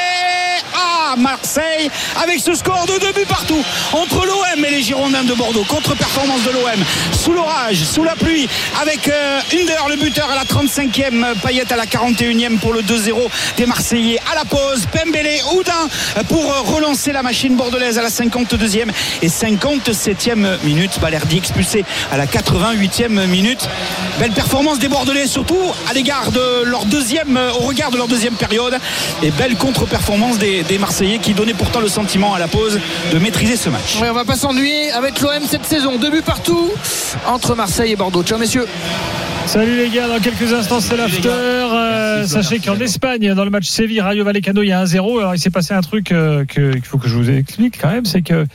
Marseille avec ce score de deux buts partout entre l'OM et les Girondins de Bordeaux. Contre-performance de l'OM sous l'orage, sous la pluie avec euh, Under le buteur à la 35e, Payet à la 41e pour le 2-0 des Marseillais à la pause. Pembele, Oudin pour euh, relancer la machine bordelaise à la 52e et 57e minute. Balerdi expulsé à la 88e minute. Belle performance des Bordelais, surtout à l'égard de leur deuxième, euh, au regard de leur deuxième période. Et belle contre-performance des Marseillais qui donnaient pourtant le sentiment à la pause de maîtriser ce match. Ouais, on va pas s'ennuyer avec l'OM cette saison. Deux buts partout entre Marseille et Bordeaux. Ciao messieurs. Salut les gars, dans quelques instants c'est l'after. Euh, sachez qu'en Espagne, dans le match Séville Rayo Vallecano, il y a un 0 Alors il s'est passé un truc euh, que- qu'il faut que je vous explique quand même, c'est que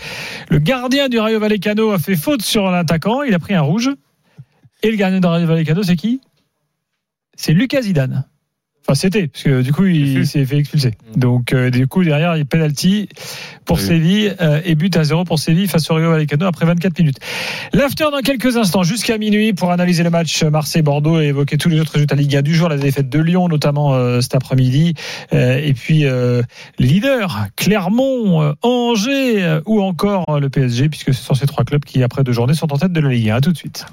le gardien du Rayo Vallecano a fait faute sur l'attaquant, il a pris un rouge. Et le gardien du Rayo Vallecano, c'est qui? C'est Lucas Zidane. Enfin, c'était, parce que du coup, il s'est fait expulser. Donc, euh, du coup, derrière, il y a penalty pour Oui. Séville euh, et but à 0 pour Séville face au Rayo Vallecano après 24 minutes. L'after dans quelques instants, jusqu'à minuit, pour analyser le match Marseille-Bordeaux et évoquer tous les autres résultats Ligue 1 du jour, la défaite de Lyon, notamment euh, cet après-midi, Euh, et puis euh, les leaders, Clermont, euh, Angers, euh, ou encore le PSG, puisque ce sont ces trois clubs qui, après deux journées, sont en tête de la Ligue 1. À tout de suite.